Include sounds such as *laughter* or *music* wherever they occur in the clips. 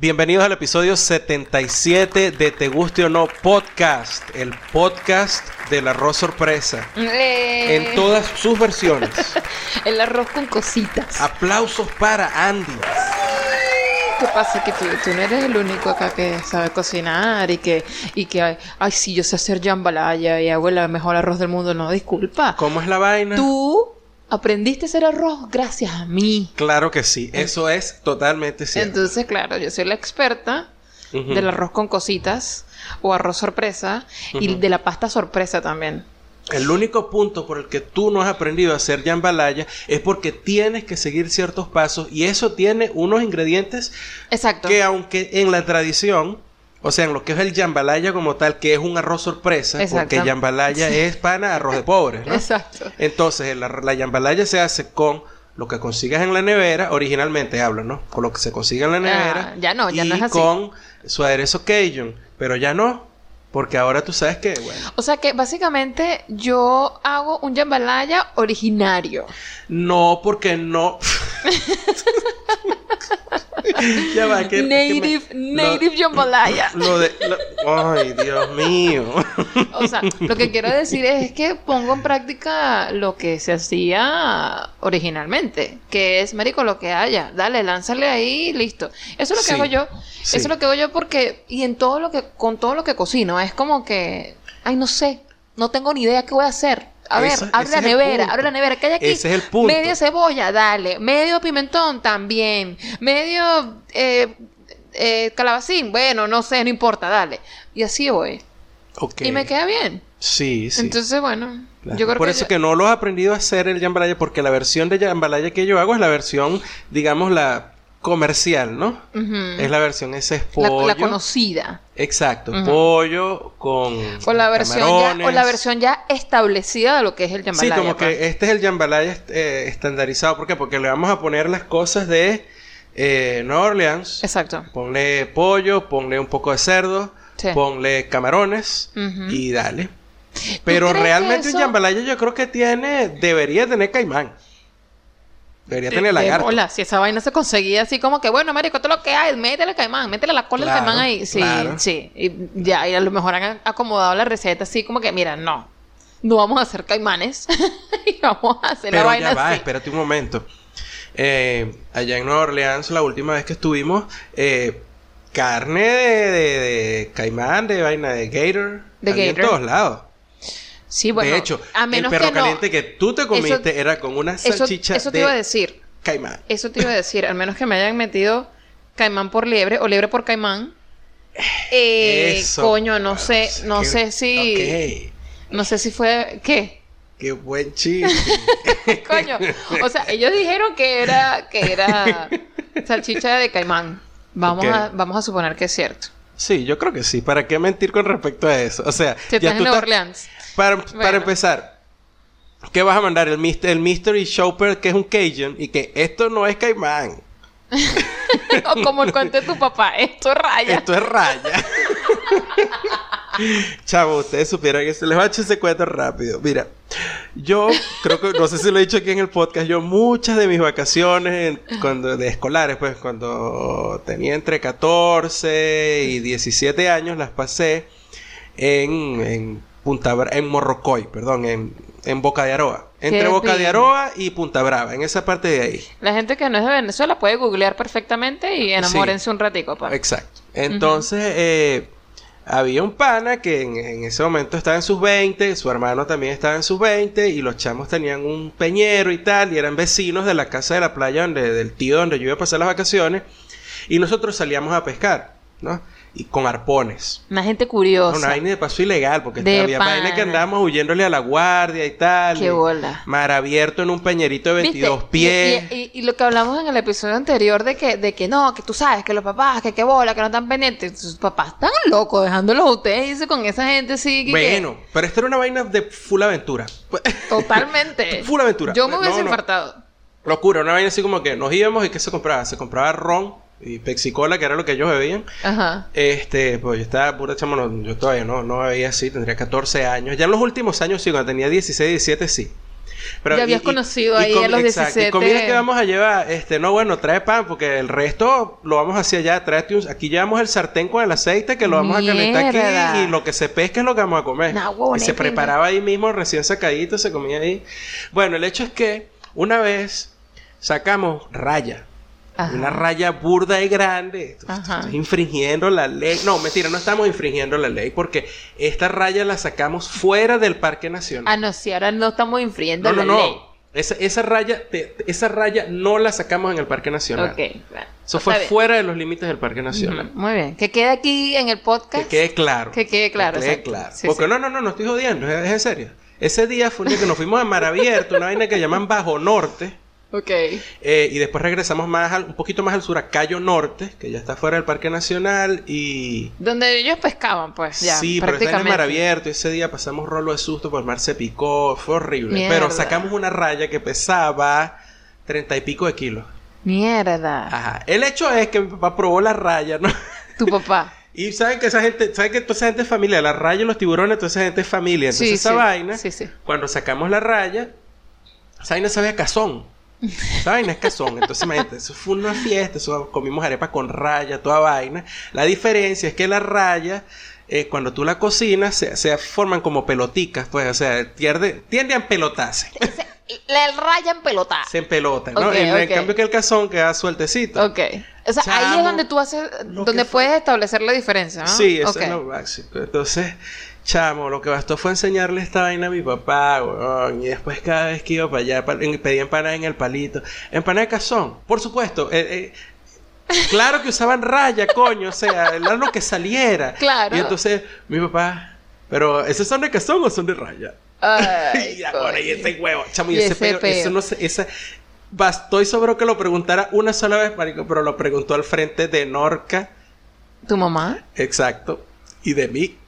Bienvenidos al episodio 77 de Te Guste o No Podcast, el podcast del arroz sorpresa. Eh, En todas sus versiones. *laughs* El arroz con cositas. Aplausos para Andy. ¿Qué pasa? Que tú, tú no eres el único acá que sabe cocinar y que, y que ay, ay, sí, yo sé hacer jambalaya y hago el mejor arroz del mundo. No, disculpa. ¿Cómo es la vaina? Tú aprendiste a hacer arroz gracias a mí. Claro que sí, eso es totalmente cierto. Entonces, claro, yo soy la experta del arroz con cositas o arroz sorpresa y de la pasta sorpresa también. El único punto por el que tú no has aprendido a hacer jambalaya es porque tienes que seguir ciertos pasos y eso tiene unos ingredientes Exacto. que aunque en la tradición, o sea, en lo que es el jambalaya como tal, que es un arroz sorpresa, Exacto. porque jambalaya es pana arroz de pobres, ¿no? Exacto. Entonces, la, la jambalaya se hace con lo que consigas en la nevera, originalmente hablo, ¿no? Con lo que se consiga en la nevera. Ah, ya no, ya y no es así. con su aderezo Cajun, pero ya no, porque ahora tú sabes que, bueno, O sea que básicamente yo hago un jambalaya originario. no, porque no. *laughs* ya va, que, que me- native, lo- native jambalaya. *laughs* Lo de. lo- ay, Dios mío. O sea, lo que quiero decir es que pongo en práctica lo que se hacía originalmente, que es, marico, lo que haya. Dale, lánzale ahí, listo. Eso es lo que Sí, hago yo. sí. Eso es lo que hago yo porque, y en todo lo que, con todo lo que cocino, es como que, ay, no sé, no tengo ni idea qué voy a hacer. A ver, Eso- abre la nevera, abre la nevera, ¿qué hay aquí? Ese es el punto. Media cebolla, dale. Medio pimentón, también. Medio eh, eh, calabacín, bueno, no sé, no importa, dale. Y así voy. Ok. Y me queda bien. Sí, sí. Entonces, bueno, Claro. yo creo Por que... eso que no lo he aprendido a hacer el jambalaya, porque la versión de jambalaya que yo hago es la versión, digamos, la comercial, ¿no? Es la versión, ese es pollo. la conocida. Exacto, pollo con O la, versión ya, o la versión ya establecida de lo que es el Sí, jambalaya. como pues. que este es el jambalaya eh, estandarizado. ¿Por qué? Porque le vamos a poner las cosas de eh, Nueva Orleans. Exacto. Ponle pollo, ponle un poco de cerdo, Sí. ponle camarones y dale. Pero realmente eso- un jambalaya yo creo que tiene, debería tener caimán. Debería tener De lagarto. bola, si esa vaina se conseguía así como que, bueno, marico, esto es lo que hay, métele caimán, métele la cola Claro, del caimán ahí. Sí, claro. sí. Y ya, y a lo mejor han acomodado la receta así como que, mira, no, no vamos a hacer caimanes *laughs* y vamos a hacer la Pero vaina ya va, así. espérate un momento. Eh, allá en Nueva Orleans, la última vez que estuvimos, eh, carne de, de- de caimán, de vaina de gator, De gator. en todos lados. Sí, bueno, de hecho, a el perro que no, caliente que tú te comiste era con una eso, salchicha eso te de iba a decir. caimán. Eso te iba a decir, al menos que me hayan metido caimán por liebre o liebre por caimán. *sighs* Eh, Eso. coño, no sé, no Qué- sé si, ok, no sé si fue, ¿qué? Qué buen chiste. *laughs* Coño, o sea, ellos dijeron que era, que era *laughs* salchicha de caimán. Vamos a, vamos a suponer que es cierto. Sí, yo creo que sí. ¿Para qué mentir con respecto a eso? O sea, Si estás en Nueva Orleans. Para, para empezar, ¿qué vas a mandar? El, mis- el Mystery Shopper, que es un Cajun, y que esto no es caimán, *laughs* o como el cuento de tu papá, esto raya. esto es raya. *laughs* Chavo, ustedes supieron que se les va a echar ese cuento rápido. Mira, yo creo que, no sé si lo he dicho aquí en el podcast, yo muchas de mis vacaciones en- cuando, de escolares, pues cuando tenía entre 14 y 17 años, las pasé en, en Punta Bra- en Morrocoy, perdón, en, en Boca de Aroa. Entre Qué Boca de. Aroa y Punta Brava, en esa parte de ahí. La gente que no es de Venezuela puede googlear perfectamente y enamórense un ratico, pa. Exacto. Entonces, eh, había un pana que en, ese momento estaba en sus 20, su hermano también estaba en sus 20, y los chamos tenían un peñero y tal, y eran vecinos de la casa de la playa donde, del tío donde yo iba a pasar las vacaciones, y nosotros salíamos a pescar, ¿no? Y con arpones. Una gente curiosa. Una vaina de paso ilegal, porque De había vaina que andábamos huyéndole a la guardia y tal. Qué bola. Mar abierto en un peñerito de ¿Viste? 22 Y- pies. Y, y- y lo que hablamos en el episodio anterior de que, de que no, que tú sabes, que los papás, que qué bola, que no están pendientes. Sus papás están locos dejándolos a ustedes irse con esa gente así. que- Bueno, pero esta era una vaina de full aventura. Totalmente. *laughs* Full aventura. Yo me hubiese no. infartado. Locura, una vaina así como que nos íbamos y ¿qué se compraba? Se compraba ron y pexicola, que era lo que ellos bebían. Ajá. Este, pues yo estaba pura chamo, no, yo todavía no, no bebía así, tendría 14 años. Ya en los últimos años, sí, cuando tenía 16, 17, sí. Pero, Ya habías conocido ahí comi- a los exacto, 17. Y comida que vamos a llevar, este, no, bueno, trae pan, porque el resto lo vamos hacia allá. Tráete un- aquí llevamos el sartén con el aceite que lo vamos a calentar Mierda. aquí y lo que se pesca es lo que vamos a comer. Y se preparaba ahí mismo, recién sacadito, se comía ahí. Bueno, el hecho es que una vez sacamos raya. Ajá. Una raya burda y grande. Esto- Ajá. esto es infringiendo la ley. No, mentira, no estamos infringiendo la ley porque esta raya la sacamos fuera del Parque Nacional. Ah, no, si ahora no estamos infringiendo no, no, la no. ley. Esa, esa raya, te- esa raya no la sacamos en el Parque Nacional. Bueno. Eso fue bien. fuera de los límites del Parque Nacional. Muy bien. Que quede aquí en el podcast. Que quede claro. Que quede claro, Que quede claro. Sí, Porque sí. no, no, no, no estoy jodiendo, es, es en serio. Ese día fue un día que nos fuimos a Mar Abierto, *laughs* una vaina que llaman Bajo Norte. Ok. Eh, y después regresamos más al- un poquito más al sur a Cayo Norte, que ya está fuera del Parque Nacional. Y. Donde ellos pescaban, pues, ya. sí, pero está en el mar abierto. y Ese día pasamos rolo de susto, pues el mar se picó. Fue horrible. Mierda. Pero sacamos una raya que pesaba treinta y pico de kilos. Mierda. Ajá. El hecho es que mi papá probó la raya, ¿no? Tu papá. *laughs* Y saben que esa gente, saben que toda esa gente es familia, la raya los tiburones, toda esa gente es familia. Entonces Sí, esa sí. vaina, Sí, cuando sacamos la raya, esa vaina sabía a cazón. Esa vaina es cazón. Entonces imagínate, eso fue una fiesta, eso comimos arepa con raya, toda vaina. La diferencia es que la raya, eh, cuando tú la cocinas, se, se forman como peloticas, pues, o sea, tiende, tiende a empelotarse. La raya en pelota. Se empelota, ¿no? Ok, en, en ok. cambio que el cazón queda sueltecito. Ok. O sea, ahí es Chamo, donde tú haces, donde puedes establecer la diferencia, ¿no? Sí, eso Ok. es lo básico. Entonces, chamo, lo que bastó fue enseñarle esta vaina a mi papá, weón. Y después cada vez que iba para allá, pedía empanada en el palito. Empanada de cazón, por supuesto. eh, eh, claro que usaban raya, coño. O sea, era lo que saliera. Claro. Y entonces, mi papá, pero, ¿esos son de cazón o son de raya? Ay, *laughs* y ahora, y ese huevo, chamo, y, Y ese, ese peo, peo. eso no sé, esa... Bastó y sobró que lo preguntara una sola vez, marico, pero lo preguntó al frente de Norca. ¿Tu mamá? Exacto. Y de mí.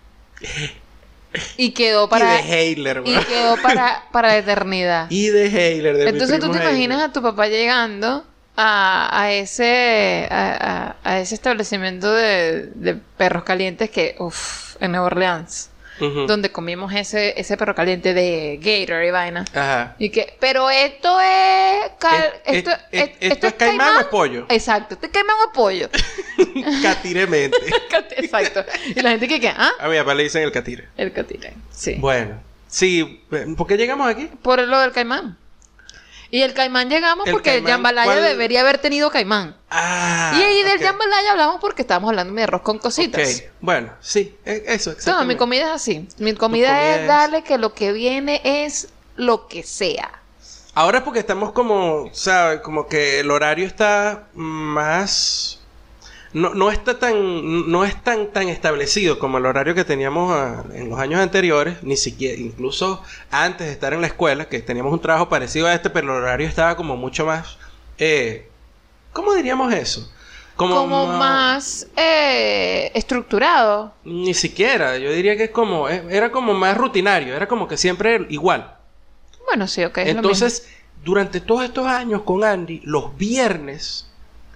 Y quedó Y para... de Heiler, Y quedó para, para la *laughs* eternidad. Y de Heiler. de Entonces tú te imaginas a tu papá llegando a, a ese a, a- a ese establecimiento de, de perros calientes que, uff, en Nueva Orleans, Donde comimos ese, ese perro caliente de Gator y vaina. Ajá. Y que, pero esto es. cal- Es- esto, es- es- esto es caimán o pollo. *laughs* Exacto, este es caimán o pollo. Catiremente. *laughs* Exacto. Y la gente que, que, ah, A mi papá le dicen el catire. el catire. Sí. Bueno. Sí. ¿Por qué llegamos aquí? Por lo del caimán. Y el caimán llegamos El porque caimán, Jambalaya ¿cuál? debería haber tenido caimán. Ah. y ahí del jambalaya hablamos porque estábamos hablando de arroz con cositas. Ok. Bueno, sí. e- Eso, No, mi comida es así. Mi comida, comida es, es- darle que lo que viene es lo que sea. Ahora es porque estamos como, ¿sabes? Como que el horario está más... No, no está tan, no es tan, tan establecido como el horario que teníamos ah, en los años anteriores, ni siquiera, incluso antes de estar en la escuela, que teníamos un trabajo parecido a este, pero el horario estaba como mucho más, eh, ¿cómo diríamos eso? Como, más eh, estructurado. Ni siquiera, yo diría que es como, eh, era como más rutinario, era como que siempre igual. Bueno, sí, ok. es lo Entonces, durante todos estos años con Andy, los viernes,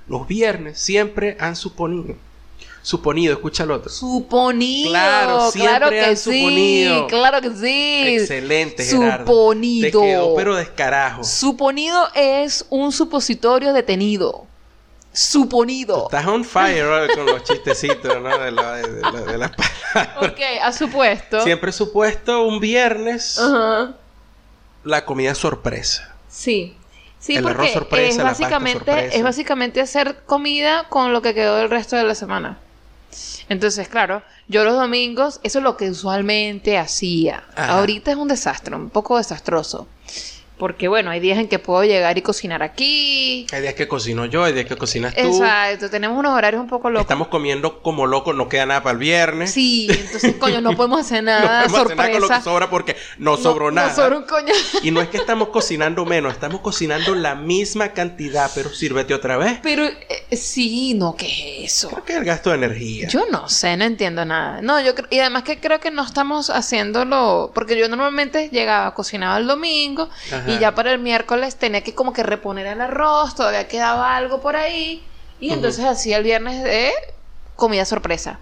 los viernes siempre han suponido, suponido, escucha el otro. Suponido. Claro, siempre claro que han sí. suponido. Claro que sí. Excelente, Gerardo. Suponido. Te quedó pero descarajo. Suponido es un supositorio detenido. Suponido. Estás on fire con los chistecitos, ¿no? De, la- de la- de las palabras. Ok, a supuesto. Siempre supuesto un viernes Ajá. la comida sorpresa. Sí. Sí, El porque arroz sorpresa, es la pasta básicamente, sorpresa. es básicamente hacer comida con lo que quedó del resto de la semana. Entonces, claro, yo los domingos, eso es lo que usualmente hacía. Ajá. Ahorita es un desastre, un poco desastroso. Porque bueno, hay días en que puedo llegar y cocinar aquí. Hay días que cocino yo, hay días que cocinas tú. Exacto, tenemos unos horarios un poco locos. Estamos comiendo como locos, no queda nada para el viernes. Sí, entonces, coño, no podemos hacer *laughs* No nada podemos hacer nada con lo que sorpresa. sobra porque no sobró No- nada. No sobra un coño. Y no es que estamos cocinando menos, estamos cocinando la misma cantidad, pero sírvete otra vez. Pero eh, sí, no, ¿qué es eso? Creo que es el gasto de energía. Yo no sé, no entiendo nada. No, yo y además que creo que no estamos haciéndolo, porque yo normalmente llegaba, cocinaba el domingo Ajá. Y ya para el miércoles tenía que como que reponer el arroz, todavía quedaba algo por ahí y entonces hacía el viernes de comida sorpresa.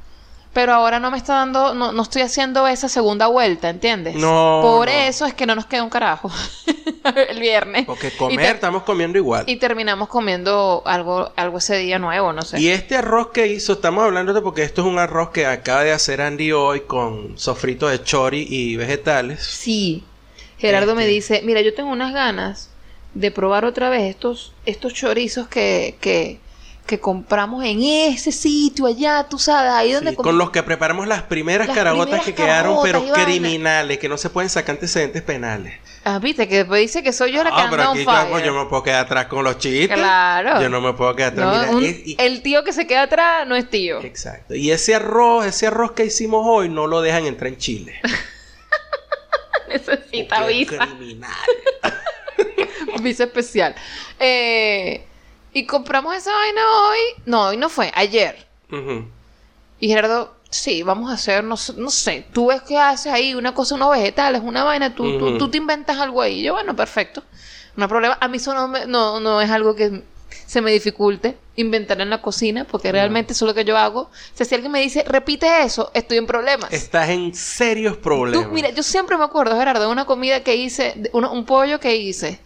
Pero ahora no me está dando, no, no estoy haciendo esa segunda vuelta, ¿entiendes? No, Por no. eso es que no nos queda un carajo. *laughs* el viernes. Porque comer, estamos comiendo igual. Y terminamos comiendo algo, algo ese día nuevo, no sé. Y este arroz que hizo, estamos hablando de porque esto es un arroz que acaba de hacer Andy hoy con sofrito de chori y vegetales. Sí. Gerardo me Este. dice, mira, yo tengo unas ganas de probar otra vez estos, estos chorizos que, que, que compramos en ese sitio allá, tú sabes, ahí donde Sí, con los que preparamos las primeras Las carabotas primeras que quedaron, carabotas pero criminales, que no se pueden sacar antecedentes penales. Ah, viste, que después dice que soy yo la que Ah, pero anda on aquí yo, fire. yo me puedo quedar atrás con los chistes. Claro. Yo no me puedo quedar atrás. No, Mira, un- es- y- El tío que se queda atrás no es tío. Exacto. Y ese arroz, ese arroz que hicimos hoy, no lo dejan entrar en Chile. *laughs* Necesita visa. *laughs* visa especial. Eh, y compramos esa vaina hoy. No, hoy no fue, ayer. Y Gerardo, sí, vamos a hacer, no, sé- no sé, tú ves que haces ahí una cosa, unos vegetales, una vaina, tú, tú, tú te inventas algo ahí. Yo, bueno, perfecto. No hay problema. A mí eso no, me- no, no es algo que se me dificulte inventar en la cocina, porque realmente eso es lo que yo hago. O sea, si alguien me dice, repite eso, estoy en problemas. Estás en serios Tú, problemas. mira, yo siempre me acuerdo, Gerardo, de una comida que hice, de uno- un pollo que hice.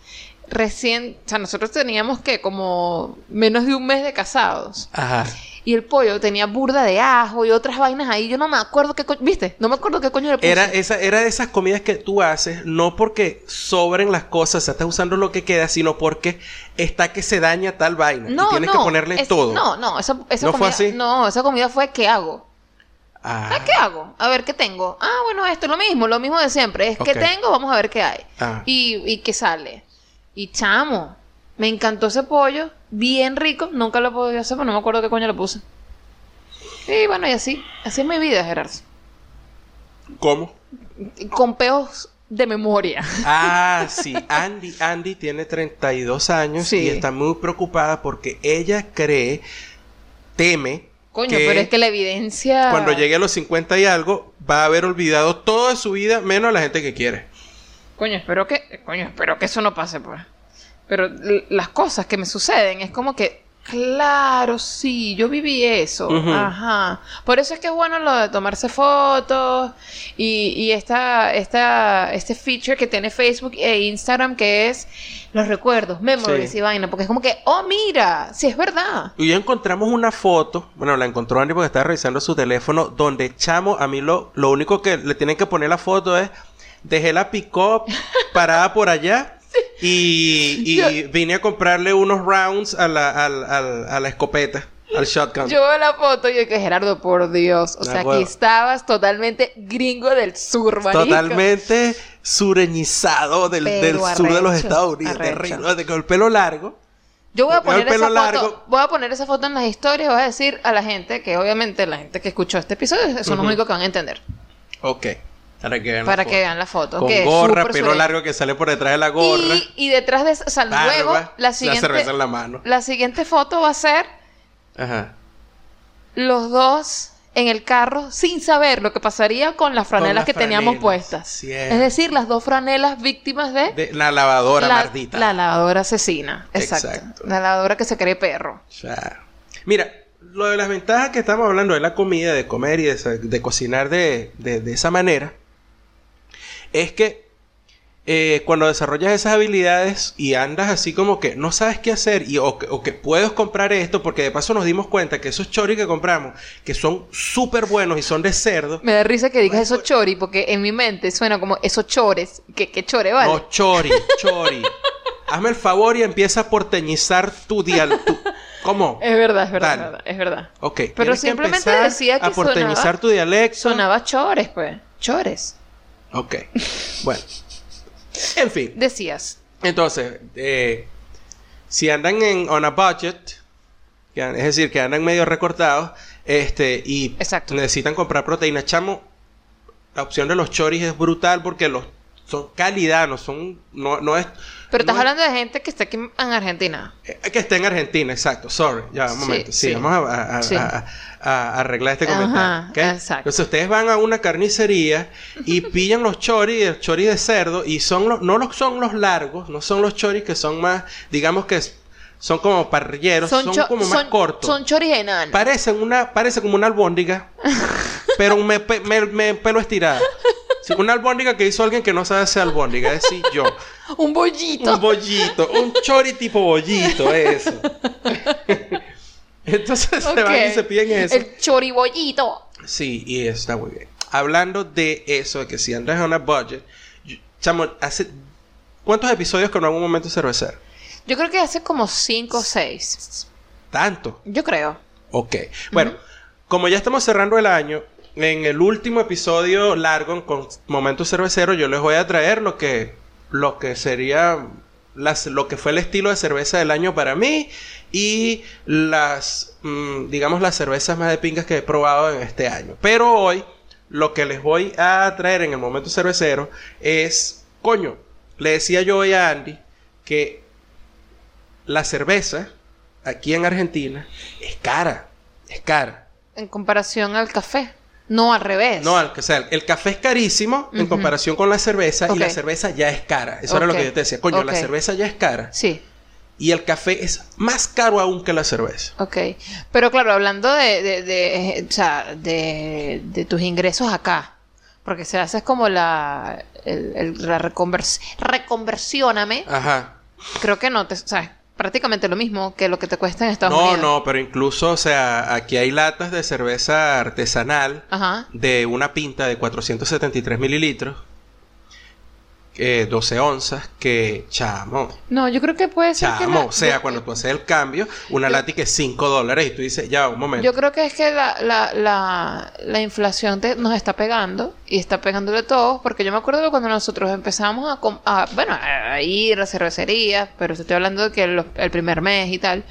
Recién, o sea, nosotros teníamos que como menos de un mes de casados. Ajá. Y el pollo tenía burda de ajo y otras vainas ahí. Yo no me acuerdo qué coño, ¿viste? No me acuerdo qué coño le puse. Era, esa, era de esas comidas que tú haces, no porque sobren las cosas, o sea, estás usando lo que queda, sino porque está que se daña tal vaina. no, y tienes no, que ponerle es- todo. No, no, esa, esa ¿No fue comida, así? no, esa comida fue ¿qué hago? Ah, Ah, ¿qué hago? A ver, ¿qué tengo? Ah, bueno, esto es lo mismo, lo mismo de siempre. Es que Ok. tengo, vamos a ver qué hay. Ah. Y, y qué sale. Y chamo, me encantó ese pollo, bien rico. Nunca lo podido hacer, pero no me acuerdo qué coño le puse. Y bueno, y así. Así es mi vida, Gerardo. ¿Cómo? Con peos de memoria. *laughs* Ah, sí. Andy, Andy tiene 32 años Sí. y está muy preocupada porque ella cree, teme, Coño, que pero es que la evidencia. cuando llegue a los 50 y algo va a haber olvidado toda su vida, menos a la gente que quiere. Coño, espero que. Coño, espero que eso no pase, pues. Pero las cosas que me suceden es como que. Claro, sí, yo viví eso. Ajá. Por eso es que es bueno lo de tomarse fotos y, y esta, esta, este feature que tiene Facebook e Instagram que es los recuerdos, memories Sí. y vaina. Porque es como que, oh, mira, sí es verdad. Y ya encontramos una foto, bueno, la encontró Andy porque estaba revisando su teléfono, donde Chamo, a mí lo, lo único que le tienen que poner la foto es, dejé la pick-up parada por allá y, y Yo- vine a comprarle unos rounds a la, a escopeta, al shotgun. Yo veo la foto y yo que Gerardo, por Dios. O sea, bueno. aquí estabas totalmente gringo del sur, marico. Totalmente sureñizado del, sur de los Estados Unidos, terrible, de- con el pelo largo. Yo voy a poner esa largo. foto, voy a poner esa foto en las historias, voy a decir a la gente que obviamente la gente que escuchó este episodio son los Ujú. únicos que van a entender. Ok. Para que vean la foto. vean la foto. Con que gorra, pelo largo que sale por detrás de la gorra. Y, y detrás de esa, o sea, barba, luego la siguiente, cerveza en la mano. la siguiente foto va a ser Ajá. los dos en el carro sin saber lo que pasaría con las franelas las que teníamos puestas. cierto. Es decir, las dos franelas víctimas de, De la lavadora la, maldita. la lavadora asesina. Exacto. Exacto. La lavadora que se cree perro. Mira, lo de las ventajas que estamos hablando de la comida, de comer y de, cocinar de esa manera, es que eh, cuando desarrollas esas habilidades y andas así como que no sabes qué hacer y, o, que, o que puedes comprar esto, porque de paso nos dimos cuenta que esos choris que compramos, que son súper buenos y son de cerdo, Me da risa que digas eso chori, porque en mi mente suena como esos chores. ¿Qué, qué chore, vale? no chori, chori. Hazme el favor y empieza a porteñizar tu dial. tu- ¿Cómo? *laughs* Es verdad, es verdad, es verdad, es verdad. Ok. Pero que simplemente decía que a porteñizar sonaba- tu dialecto. Sonaba chores, pues. Chores. Ok. Bueno. En fin. Decías. Entonces, eh, si andan en on a budget, es decir, que andan medio recortados, este, y Exacto. necesitan comprar proteína, chamo, la opción de los choris es brutal porque los son calidad, no son, no, no es. Pero estás no es- hablando de gente que está aquí en Argentina. eh, que está en Argentina, exacto. Sorry, ya, un Sí, momento. Sí, sí. vamos a, a- a- Sí. a- a- a arreglar este Ajá, comentario. exacto. Entonces, ustedes van a una carnicería y *laughs* pillan los choris, el chori de cerdo, y son los, no los, son los largos, no son los choris que son más, digamos que son como parrilleros, son, cho- como más son- cortos. Son choris enanos. Parecen una, parece como una albóndiga, *laughs* pero me, me- me- pelo estirado. *laughs* Sí, una albóndiga que hizo alguien que no sabe hacer albóndiga, es decir, yo. *laughs* Un bollito. Un bollito, un chori tipo bollito, eso. *laughs* Entonces se van y se piden eso. El choribollito. Sí, y está muy bien. Hablando de eso, de que si andas a una budget, yo- chamo, hace ¿cuántos episodios con algún momento cervecero? Yo creo que hace como cinco o seis. Tanto. Yo creo. Ok. Bueno, como ya estamos cerrando el año, en el último episodio largo con Momento Cervecero, yo les voy a traer lo que, lo que sería las, lo que fue el estilo de cerveza del año para mí y las, mm, digamos, las cervezas más de pingas que he probado en este año. Pero hoy, lo que les voy a traer en el Momento Cervecero es, coño, le decía yo hoy a Andy que la cerveza aquí en Argentina es cara, es cara. En comparación al café. No al revés. No, al- o sea, el café es carísimo en comparación con la cerveza y la cerveza ya es cara. Eso era lo que yo te decía. Coño, la cerveza ya es cara Sí. y el café es más caro aún que la cerveza. Ok. Pero claro, hablando de, de, de, o sea, de, de tus ingresos acá. Porque se hace como la, el, el- la reconvers reconversióname. Ajá. Creo que no te, o sea, prácticamente lo mismo que lo que te cuesta en Estados No, Unidos. no, pero incluso, o sea, aquí hay latas de cerveza artesanal Ajá. de una pinta de 473 mililitros, eh, 12 onzas, que chamo. No, yo creo que puede ser que Chamo, la- o sea, yo- cuando tú haces el cambio, una lata que es 5 dólares y tú dices, ya, un momento. Yo creo que es que la, la, la, la inflación te- nos está pegando y está pegándole a todos, porque yo me acuerdo que cuando nosotros empezamos a, a- bueno, a ir a cervecerías, pero estoy hablando de que el primer mes y tal,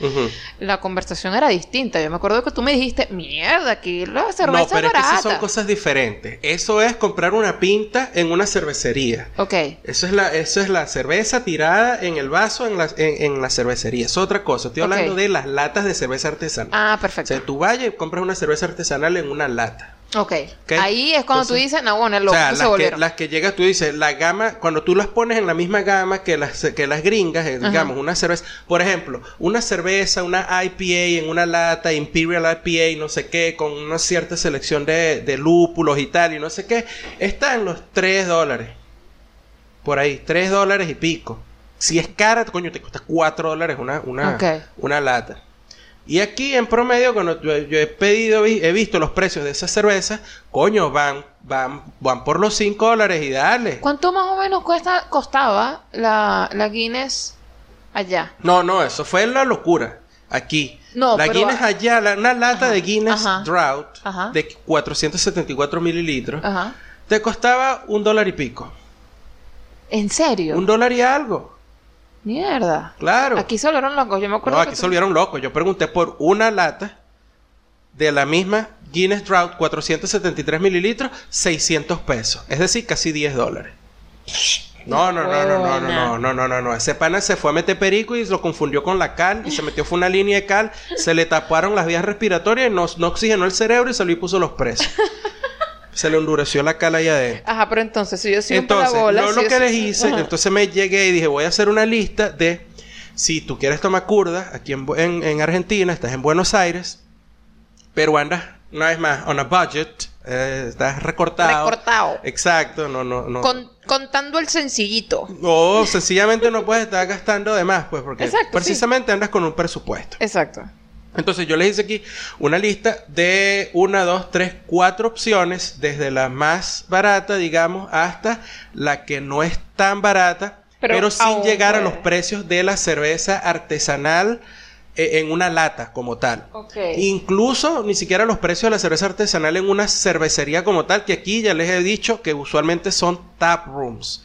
la conversación era distinta. Yo me acuerdo que tú me dijiste, mierda, aquí la cerveza No, pero es es que barata. esas son cosas diferentes. Eso es comprar una pinta en una cervecería. Ok, Eso es la, eso es la cerveza tirada en el vaso en la, en, en la cervecería. Es otra cosa. Estoy hablando de las latas de cerveza artesanal. ah, O perfecto. sea, tú vayas y compras una cerveza artesanal en una lata. Ok, Ok. ahí es cuando tú Entonces- dices, no, bueno, O loco, sea, se las que, volvieron. las que llegas, tú dices, la gama, cuando tú las pones en la misma gama que las, que las gringas, eh, digamos, una cerveza, por ejemplo, una cerveza, una IPA en una lata, Imperial IPA, no sé qué, con una cierta selección de, de lúpulos y tal, y no sé qué, está en los 3 dólares. Por ahí, 3 dólares y pico. Si es cara, coño, te cuesta 4 dólares una, una, una lata. Y aquí en promedio, cuando yo, yo he pedido, he visto los precios de esas cervezas, coño, van, van, van por los 5 dólares y dale. ¿Cuánto más o menos cuesta, costaba la, la Guinness allá? No, no, eso fue la locura. Aquí. No, la pero- Guinness allá, la- una lata Ajá, de Guinness ajá, Drought ajá. de 474 mililitros te costaba un dólar y pico. ¿En serio? Un dólar y algo. Mierda. Claro. Aquí se volvieron locos. Yo me acuerdo No, que aquí tú- se volvieron locos. Yo pregunté por una lata de la misma Guinness Drought 473 mililitros, 600 pesos. Es decir, casi 10 dólares. No, no, no, no, no, no, no, no, no, no, no. Ese pana se fue a meter perico y lo confundió con la cal y se metió fue una línea de cal, se le taparon las vías respiratorias y no, no oxigenó el cerebro y se y puso los presos. Se le endureció la cal ahí adentro. Ajá, pero entonces, si yo soy Entonces, un bola, yo lo que les hice, entonces me llegué y dije, voy a hacer una lista de si tú quieres tomar curda aquí en, en, en Argentina, estás en Buenos Aires, pero andas, una vez más, on a budget, eh, estás recortado. Recortado. Exacto, no, no, no. Con- contando el sencillito. O sencillamente no puedes estar gastando de más, pues, porque Exacto, precisamente andas con un presupuesto. Exacto. Entonces yo les hice aquí una lista de una, dos, tres, cuatro opciones, desde la más barata, digamos, hasta la que no es tan barata, Pero pero, sin llegar a los precios de la cerveza artesanal eh, en una lata como tal. Incluso ni siquiera los precios de la cerveza artesanal en una cervecería como tal, que aquí ya les he dicho que usualmente son tap rooms.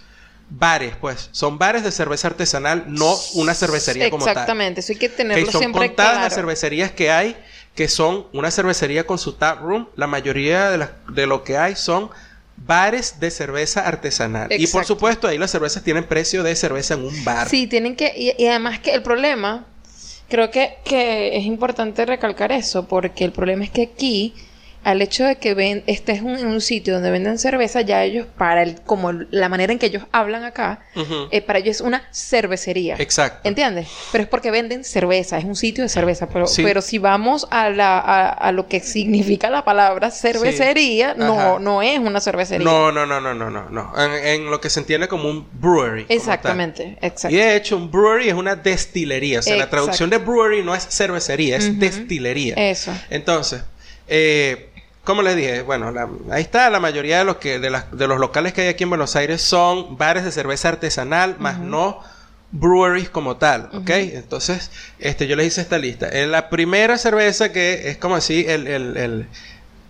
Bares, pues, son bares de cerveza artesanal, no una cervecería como tal. Exactamente, eso hay que tenerlo Que son siempre contadas las cervecerías que hay, que son una cervecería con su tap room. La mayoría de, las- de lo que hay son bares de cerveza artesanal. Y por supuesto, ahí las cervezas tienen precio de cerveza en un bar. Sí, tienen que... Y, y además que el problema, creo que, que es importante recalcar eso, porque el problema es que aquí al hecho de que ven, estés en un, en un sitio donde venden cerveza, ya ellos, para el, como la manera en que ellos hablan acá, eh, para ellos es una cervecería. Exacto. ¿Entiendes? Pero es porque venden cerveza, es un sitio de cerveza. Pero, Sí. pero si vamos a, la, a, a lo que significa la palabra cervecería, no, no es una cervecería. No, no, no, no, no, no. no. En, en lo que se entiende como un brewery. Exactamente, exacto. Y de hecho, un brewery es una destilería. O sea, la traducción de brewery no es cervecería, es destilería. Eso. Entonces, eh, como les dije, bueno, la- ahí está la mayoría de los que de, las- de los locales que hay aquí en Buenos Aires son bares de cerveza artesanal, más no breweries como tal, ¿ok? Entonces, este, yo les hice esta lista. En la primera cerveza que es como así, el, el, el-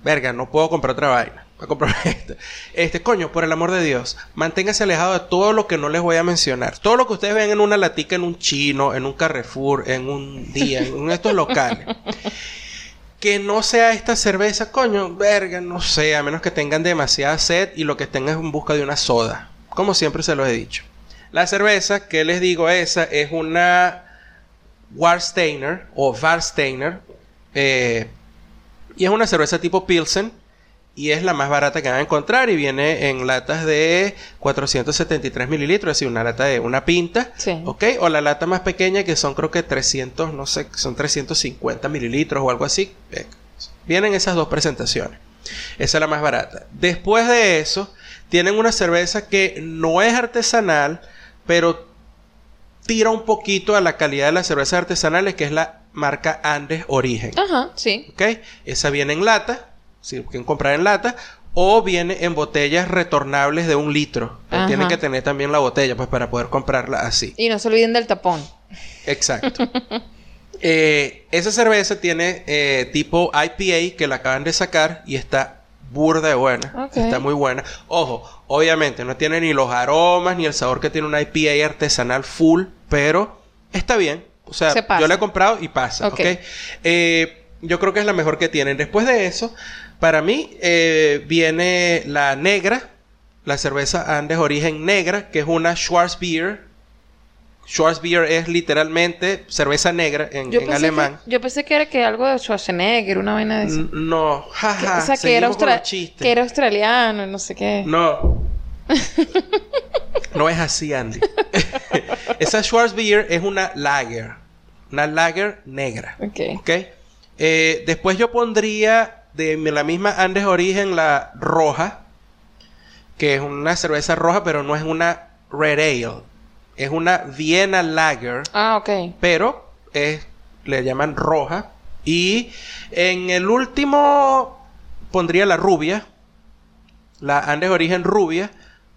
verga, no puedo comprar otra vaina. Voy a comprar *laughs* esta. Este, coño, por el amor de Dios, manténgase alejado de todo lo que no les voy a mencionar. Todo lo que ustedes ven en una latica, en un chino, en un Carrefour, en un día, en estos locales que no sea esta cerveza, coño, verga, no sé, a menos que tengan demasiada sed y lo que tengan es en busca de una soda, como siempre se los he dicho. La cerveza que les digo esa es una Warsteiner o Warsteiner eh, y es una cerveza tipo Pilsen y es la más barata que van a encontrar y viene en latas de 473 mililitros, es decir, una lata de una pinta, Sí. ¿ok? O la lata más pequeña que son creo que 300, no sé, son 350 mililitros o algo así. Eh, vienen esas dos presentaciones. Esa es la más barata. Después de eso, tienen una cerveza que no es artesanal, pero tira un poquito a la calidad de las cervezas artesanales, que es la marca Andes Origen. Ajá, sí. ¿Ok? Esa viene en lata, si quieren comprar en lata, o viene en botellas retornables de un litro. Ajá. Tienen que tener también la botella, pues, para poder comprarla así. Y no se olviden del tapón. Exacto. *laughs* Eh, esa cerveza tiene eh, tipo IPA que la acaban de sacar y está burda de buena. Está muy buena. Ojo, obviamente no tiene ni los aromas ni el sabor que tiene una IPA artesanal full, pero está bien. O sea, Se yo la he comprado y pasa. Eh, yo creo que es la mejor que tienen. Después de eso, para mí eh, viene la negra, la cerveza Andes Origen Negra, que es una Schwarzbier. Schwarzbier es literalmente cerveza negra en, Yo en pensé, alemán. que, yo pensé que era que algo de Schwarzenegger, una vaina de eso. No, Que- jaja. o sea, que era, que era australiano, no sé qué. No. *laughs* no es así, Andy. *laughs* Esa Schwarzbier es una lager. Una lager negra. Ok. ¿Ok? Eh, después yo pondría de la misma Andes Origen la roja. Que es una cerveza roja, pero no es una Red Ale. Es una Vienna Lager. Ah, ok. pero es, le llaman roja. Y en el último pondría la rubia, la Andes Origen rubia,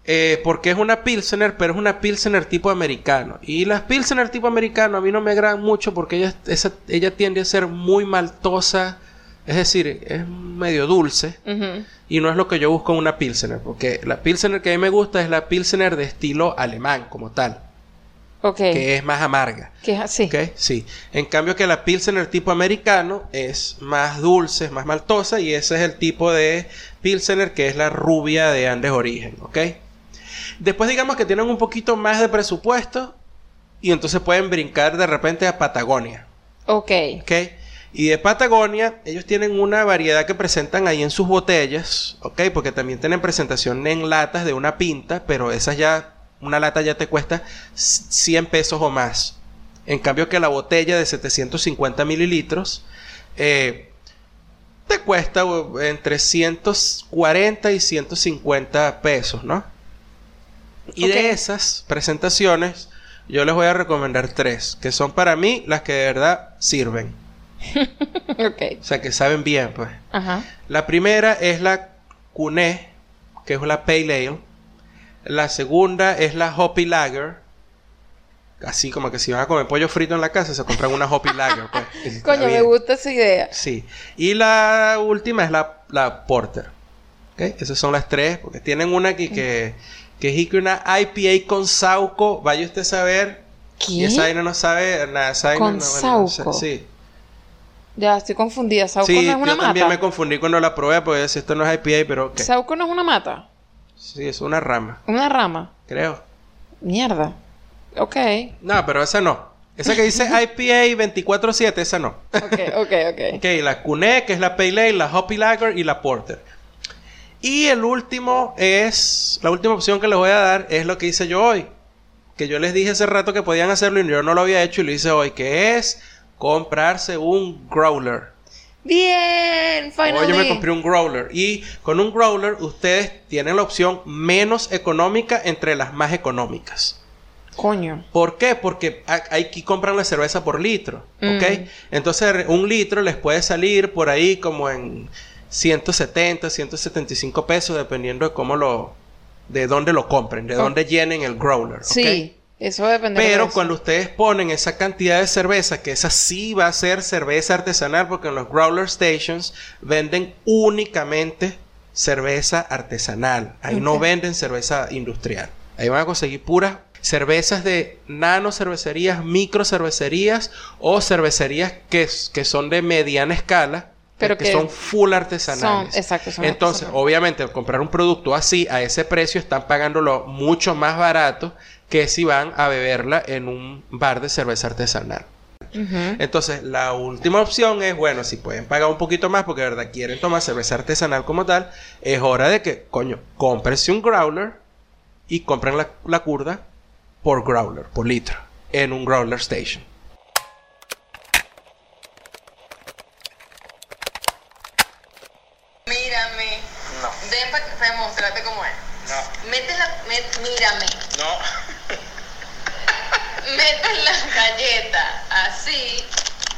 eh, porque es una Pilsener, pero es una Pilsener tipo americano. Y las Pilsener tipo americano a mí no me agradan mucho porque ella, esa- ella tiende a ser muy maltosa, es decir, es medio dulce. Y no es lo que yo busco en una Pilsener, porque la Pilsener que a mí me gusta es la Pilsener de estilo alemán como tal, Ok. que es más amarga. Que es así. ¿Ok? Sí. En cambio que la Pilsener tipo americano es más dulce, es más maltosa y ese es el tipo de Pilsener que es la rubia de Andes Origen, ¿ok? Después digamos que tienen un poquito más de presupuesto y entonces pueden brincar de repente a Patagonia, Ok. ¿ok? Y de Patagonia ellos tienen una variedad que presentan ahí en sus botellas, ¿ok? Porque también tienen presentación en latas de una pinta, pero esas ya, una lata ya te cuesta 100 pesos o más. En cambio que la botella de 750 mililitros eh, te cuesta entre 140 y 150 pesos, ¿no? Y de esas presentaciones yo les voy a recomendar tres, que son para mí las que de verdad sirven. *laughs* O sea, que saben bien, pues. Ajá. La primera es la Cuné, que es la Pale Ale. La segunda es la Hoppy Lager. Así como que si van a comer pollo frito en la casa, se compran una Hoppy Lager, pues. *laughs* Coño, me gusta esa idea. Sí. Y la última es la, la Porter. ¿Ok? Esas son las tres, porque tienen una aquí que, que es y que una IPA con Sauco. Vaya usted a saber. Y ¿Qué? esa vaina no sabe nada. esa ¿Con no-? Sí. Ya, estoy confundida. Sauco Sí, no es una yo también me confundí cuando la probé, porque decía, esto no es IPA, pero ok. Sauco no es una mata. Sí, es una rama, Una rama. creo. Mierda. Ok. No, pero esa no. Esa que dice *laughs* IPA 24-7, esa no. Ok, ok, ok. *laughs* Ok, la Cune, que es la Pale Ale, la Hoppy Lager y la Porter. Y el último es, la última opción que les voy a dar es lo que hice yo hoy. Que yo les dije hace rato que podían hacerlo y yo no lo había hecho y lo hice hoy, que es comprarse un growler. Bien, finally. Hoy yo me compré un growler y con un growler ustedes tienen la opción menos económica entre las más económicas. Coño. ¿Por qué? Porque aquí compran la cerveza por litro, ¿ok? Mm. Entonces un litro les puede salir por ahí como en 170, 175 pesos, dependiendo de cómo lo... de dónde lo compren, de Oh. dónde llenen el growler, ¿ok? Sí, eso depende de Pero eso. cuando ustedes ponen esa cantidad de cerveza, que esa sí va a ser cerveza artesanal, porque en los growler stations venden únicamente cerveza artesanal. Ahí no venden cerveza industrial. Ahí van a conseguir puras cervezas de nano cervecerías, micro cervecerías o cervecerías que, que son de mediana escala. Pero que, que son full artesanales. son- exacto, son Entonces, artesanales. obviamente, al comprar un producto así, a ese precio, están pagándolo mucho más barato que si van a beberla en un bar de cerveza artesanal. Entonces, la última opción es, bueno, si pueden pagar un poquito más porque de verdad quieren tomar cerveza artesanal como tal, es hora de que, coño, cómprense un growler y compren la, la curda por growler, por litro, en un growler station. Mírame. No, Ven para mostrarte cómo es. no, Metes la. met- mírame. no. Metes la galleta así.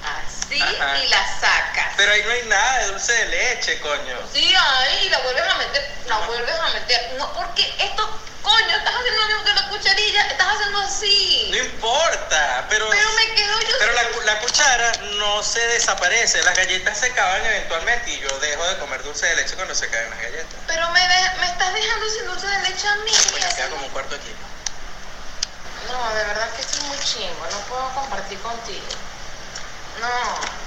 Así Ajá. y la sacas. Pero ahí no hay nada de dulce de leche, coño. Sí, ahí y la vuelves a meter. La vuelves a meter. No, porque esto. Coño, estás haciendo lo mismo que la cucharilla. Estás haciendo así. No importa, pero. Pero me quedo yo. Pero la, la cuchara no se desaparece. Las galletas se acaban eventualmente y yo dejo de comer dulce de leche cuando se caen las galletas. Pero me, de- me estás dejando sin dulce de leche a mí. Me queda como un cuarto aquí. No, de verdad que estoy muy chingo. No puedo compartir contigo. No.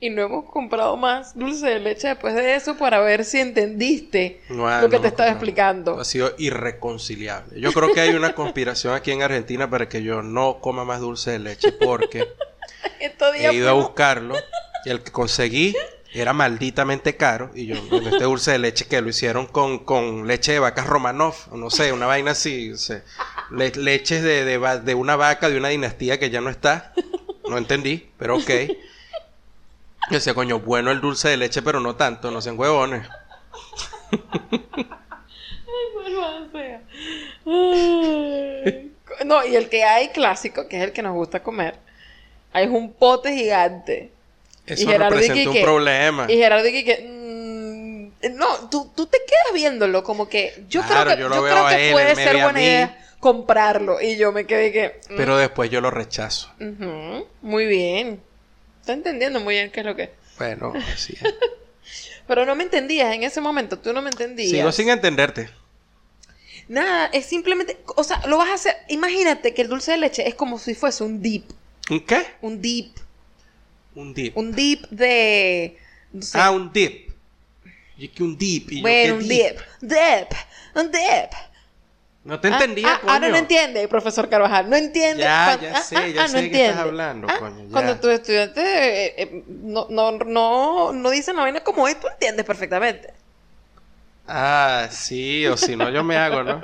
Y no hemos comprado más dulce de leche después de eso para ver si entendiste No, lo que no, te estaba no. explicando. Ha sido irreconciliable. Yo creo que hay una *laughs* conspiración aquí en Argentina para que yo no coma más dulce de leche porque *laughs* he ido a buscarlo y el que conseguí *laughs* era malditamente caro y yo bueno, este dulce de leche que lo hicieron con, con leche de vacas Romanov no sé una vaina así sea, le- leches de, de, de una vaca de una dinastía que ya no está no entendí pero ok yo decía coño bueno el dulce de leche pero no tanto no sean huevones. No, y el que hay clásico, que es el que nos gusta comer, hay un pote gigante. Eso Gerardo representa un problema Y Gerardo dice que mm, no, tú, tú te quedas viéndolo como que yo Claro, creo que, yo yo creo a que él, puede ser buena idea comprarlo. Y yo me quedé que. mm, pero después yo lo rechazo muy bien. Está entendiendo muy bien qué es lo que. bueno *laughs* así es. Pero no me entendías en ese momento, tú no me entendías. sigo sin entenderte Nada, es simplemente, o sea, lo vas a hacer. Imagínate que el dulce de leche es como si fuese un dip, ¿un qué? un dip, un dip un dip de. No sé, Ah, un dip. Y que un dip. Y bueno, ¿qué un dip, dip, un dip. No te Ah, entendía, ah, coño. ahora no entiende, profesor Carvajal. No entiende. Ya, ya sé, ya sé de qué estás hablando, Ah, coño, ya. Cuando tus estudiantes eh, eh, no, no, no, no dicen la vaina como es, tú entiendes perfectamente. Ah, sí, o si no, yo me hago, ¿no?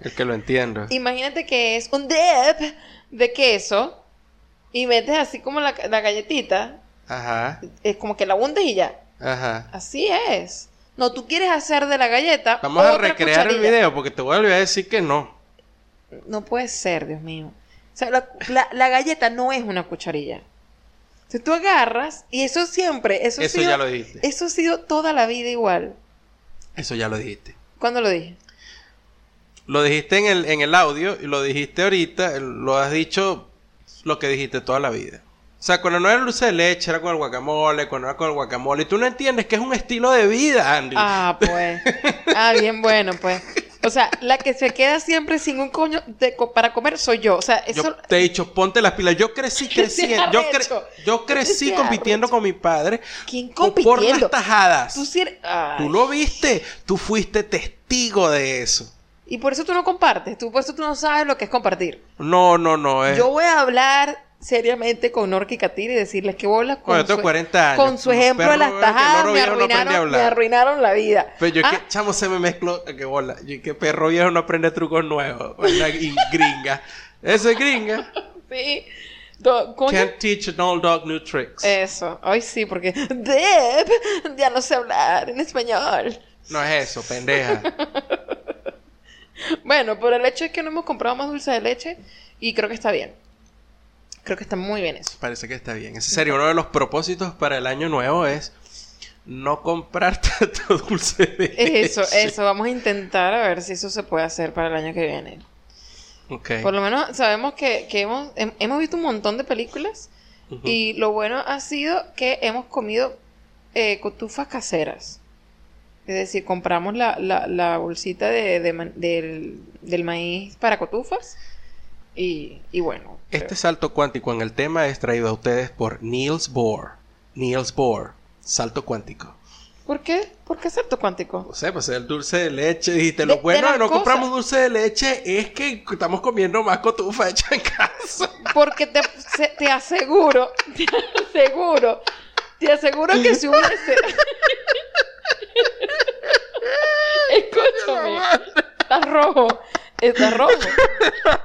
El que lo entiendo. Imagínate que es un dip de queso y metes así como la, la galletita, Ajá, es como que la hundes y ya. ajá. Así es. No, tú quieres hacer de la galleta. Vamos a recrear el video porque te voy a a decir que no. No puede ser, Dios mío. O sea, la, la- la galleta no es una cucharilla. Si tú agarras, y eso siempre, eso, Eso sido- ya lo dijiste. Eso ha sido toda la vida igual. Eso ya lo dijiste. ¿Cuándo lo dije? Lo dijiste en el, en el audio y lo dijiste ahorita, lo has dicho lo que dijiste toda la vida. O sea, cuando no era dulce de leche, era con el guacamole, cuando era con el guacamole. Y tú no entiendes que es un estilo de vida, Andy. Ah, pues. *laughs* Ah, bien bueno, pues. O sea, la que se queda siempre sin un coño de co- para comer soy yo. O sea, eso. Yo te he dicho, ponte las pilas. Yo crecí, *laughs* crecí. sea yo, cre- yo crecí compitiendo arrecho. con mi padre. ¿Quién por- Por compitiendo? las tajadas. Tú eres-. Tú lo viste. Tú fuiste testigo de eso. Y por eso tú no compartes, tú por eso tú no sabes lo que es compartir. No, no, no. Es... Yo voy a hablar seriamente con Norca y Katir y decirles que bolas con, Bueno, yo tengo su, 40 años. con su ejemplo de las que tajadas me viejo no arruinaron, me arruinaron la vida. Pero yo Ah, que, chamo, se me mezcló. Que bola. Yo que perro viejo no aprende trucos nuevos. *laughs* Y gringa. Eso es gringa. *laughs* Sí. Do-. Can't teach an old dog new tricks. Eso. Ay, sí, porque Deb, ya no sé hablar en español. No es eso, pendeja. *laughs* Bueno, pero el hecho es que no hemos comprado más dulce de leche y creo que está bien. Creo que está muy bien eso. Parece que está bien. Ese serio, uno de los propósitos para el año nuevo es no comprar *laughs* tanto dulce de leche. Eso, eso. Vamos a intentar a ver si eso se puede hacer para el año que viene. Ok. Por lo menos sabemos que, que hemos, hem- hemos visto un montón de películas y lo bueno ha sido que hemos comido eh, cotufas caseras. Es decir, compramos la, la, la bolsita de, de del, del maíz para cotufas y, y bueno. Este salto cuántico en el tema es traído a ustedes por Niels Bohr. Niels Bohr, salto cuántico. ¿Por qué? ¿Por qué salto cuántico? No sé, pues el dulce de leche. Dijiste, lo de bueno de, no cosas. compramos dulce de leche es que estamos comiendo más cotufa hecha en casa. Porque te, se- te aseguro, *laughs* te aseguro, te aseguro que si hubiese... Escúchame, está rojo, está rojo. *laughs*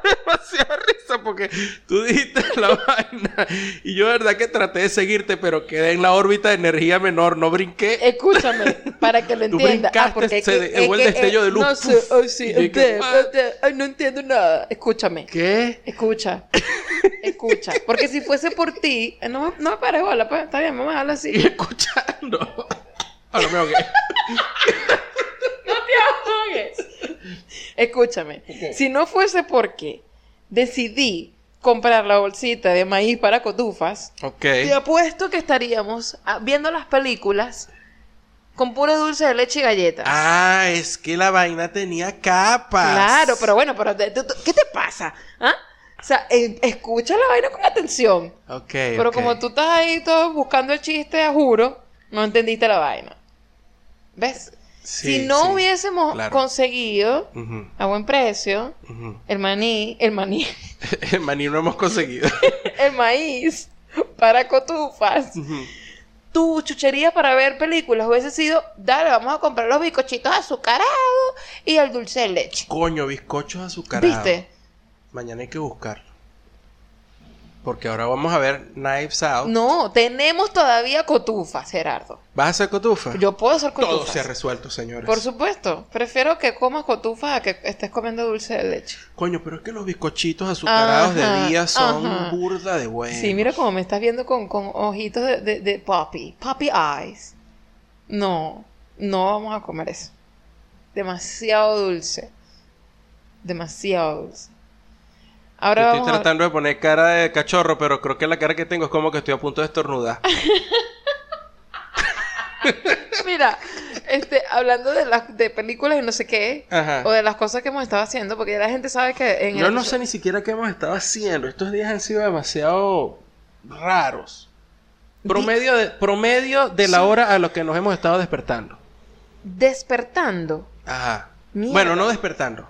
demasiada risa porque tú dijiste la vaina y yo de verdad que traté de seguirte, pero quedé en la órbita de energía menor, no brinqué. Escúchame, para que lo Tú entienda. Ah, brincaste, porque es se que- el que, destello eh, de luz, No sé, ay, sí, ay, no entiendo nada. Escúchame, ¿Qué? escucha, escucha. Porque si fuese por ti, eh, no, me- no me bola, pues, está bien, vamos a dejarlo Y así. Me ahogué. *laughs* No te ahogues. Escúchame, si no fuese porque decidí comprar la bolsita de maíz para cotufas, Ok. te apuesto que estaríamos ah, viendo las películas con puro dulce de leche y galletas. Ah, es que la vaina tenía capas. Claro, pero bueno, pero ¿qué te pasa? ¿Ah? O sea, eh, escucha la vaina con atención. Ok. Pero como tú estás ahí todo buscando el chiste, a juro, no entendiste la vaina. ¿Ves? Sí, si no sí, hubiésemos claro. conseguido a buen precio el maní, el maní, *laughs* El maní no hemos conseguido. *laughs* el maíz para cotufas, tu chuchería para ver películas hubiese sido, dale, vamos a comprar los bizcochitos azucarados y el dulce de leche. Coño, bizcochos azucarados. ¿Viste? Mañana hay que buscarlo. Porque ahora vamos a ver Knives Out. No, tenemos todavía cotufas, Gerardo. ¿Vas a hacer cotufa? Yo puedo hacer Todo cotufas. se ha resuelto, señores. Por supuesto. Prefiero que comas cotufas a que estés comiendo dulce de leche. Coño, pero es que los bizcochitos azucarados Ajá, de día son ajá. burda de buenos. Sí, mira cómo me estás viendo con, con ojitos de, de, de puppy. Puppy eyes. No, no vamos a comer eso. Demasiado dulce. Demasiado dulce. Ahora Estoy vamos tratando de poner cara de cachorro, pero creo que la cara que tengo es como que estoy a punto de estornudar. *laughs* Mira, este, hablando de las de películas y no sé qué, Ajá. o de las cosas que hemos estado haciendo, porque ya la gente sabe que en Yo el no sé ni siquiera qué hemos estado haciendo. Estos días han sido demasiado raros. Promedio de, promedio de la hora a lo que nos hemos estado despertando. despertando. Ajá. Mierda. Bueno, no despertando.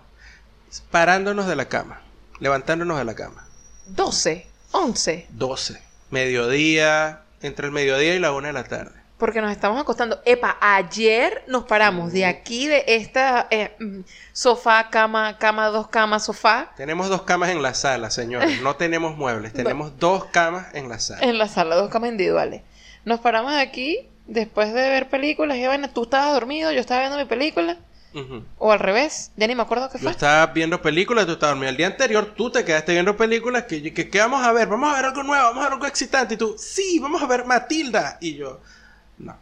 Parándonos de la cama. Levantándonos de la cama. 12, 11, 12. Mediodía. Entre el mediodía y la una de la tarde. porque nos estamos acostando. Epa, ayer nos paramos de aquí, de esta eh, mm, sofá, cama, cama, dos camas, sofá, Tenemos dos camas en la sala, señores. No tenemos muebles. *laughs* Tenemos dos camas en la sala. en la sala, dos camas individuales. Nos paramos de aquí después de ver películas y bueno, tú estabas dormido, yo estaba viendo mi película, O al revés, ya ni me acuerdo qué Yo fue. estaba viendo películas, tú estabas dormido. El día anterior tú te quedaste viendo películas que, que, que vamos a ver, vamos a ver algo nuevo, vamos a ver algo excitante. Y tú, sí, vamos a ver Matilda. Y yo, no.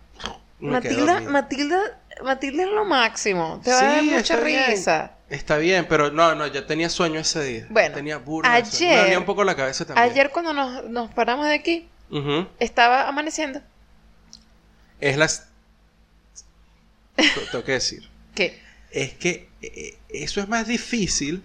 Matilda. Matilda, Matilda es lo máximo, te va a dar mucha bien. risa. Está bien, pero no, no, ya tenía sueño ese día. Bueno, tenía sueño. ayer- Me dolía un poco la cabeza también. Ayer cuando nos, nos paramos de aquí, estaba amaneciendo. Es las. Tengo que decir. ¿Qué? Es que eh, eso es más difícil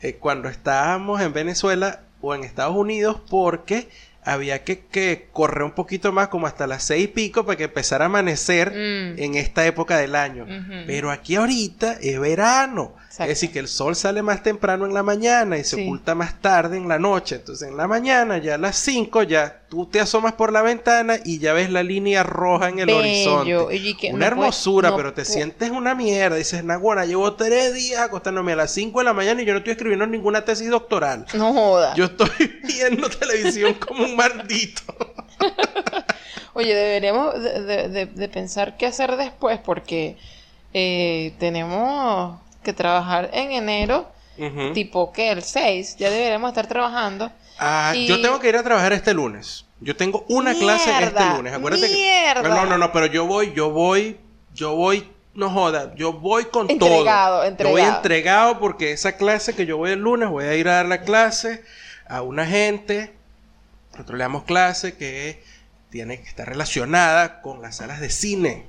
eh, cuando estábamos en Venezuela o en Estados Unidos porque había que, que correr un poquito más, como hasta las seis y pico, para que empezara a amanecer Mm. en esta época del año. Pero aquí ahorita es verano. Exacto. Es decir, que el sol sale más temprano en la mañana y se Sí. oculta más tarde en la noche. Entonces, en la mañana, ya a las 5, ya tú te asomas por la ventana y ya ves la línea roja en el Bello. horizonte. Y que una no puede- hermosura, no pero te sientes una mierda. Dices, Naguara, llevo tres días acostándome a las 5 de la mañana y yo no estoy escribiendo ninguna tesis doctoral. No joda. Yo estoy *laughs* viendo televisión como un maldito. *laughs* Oye, deberíamos de, de- de- de pensar qué hacer después porque eh, tenemos que trabajar en enero, tipo que el 6, ya deberíamos estar trabajando. Ah, Y- Yo tengo que ir a trabajar este lunes. Yo tengo una clase este lunes. Acuérdate mierda. que. No, no, no, pero yo voy, yo voy, yo voy, no joda, yo voy con Entregado, todo. Yo voy entregado. entregado porque esa clase que yo voy el lunes, voy a ir a dar la clase a una gente. Nosotros le damos clase que tiene que estar relacionada con las salas de cine.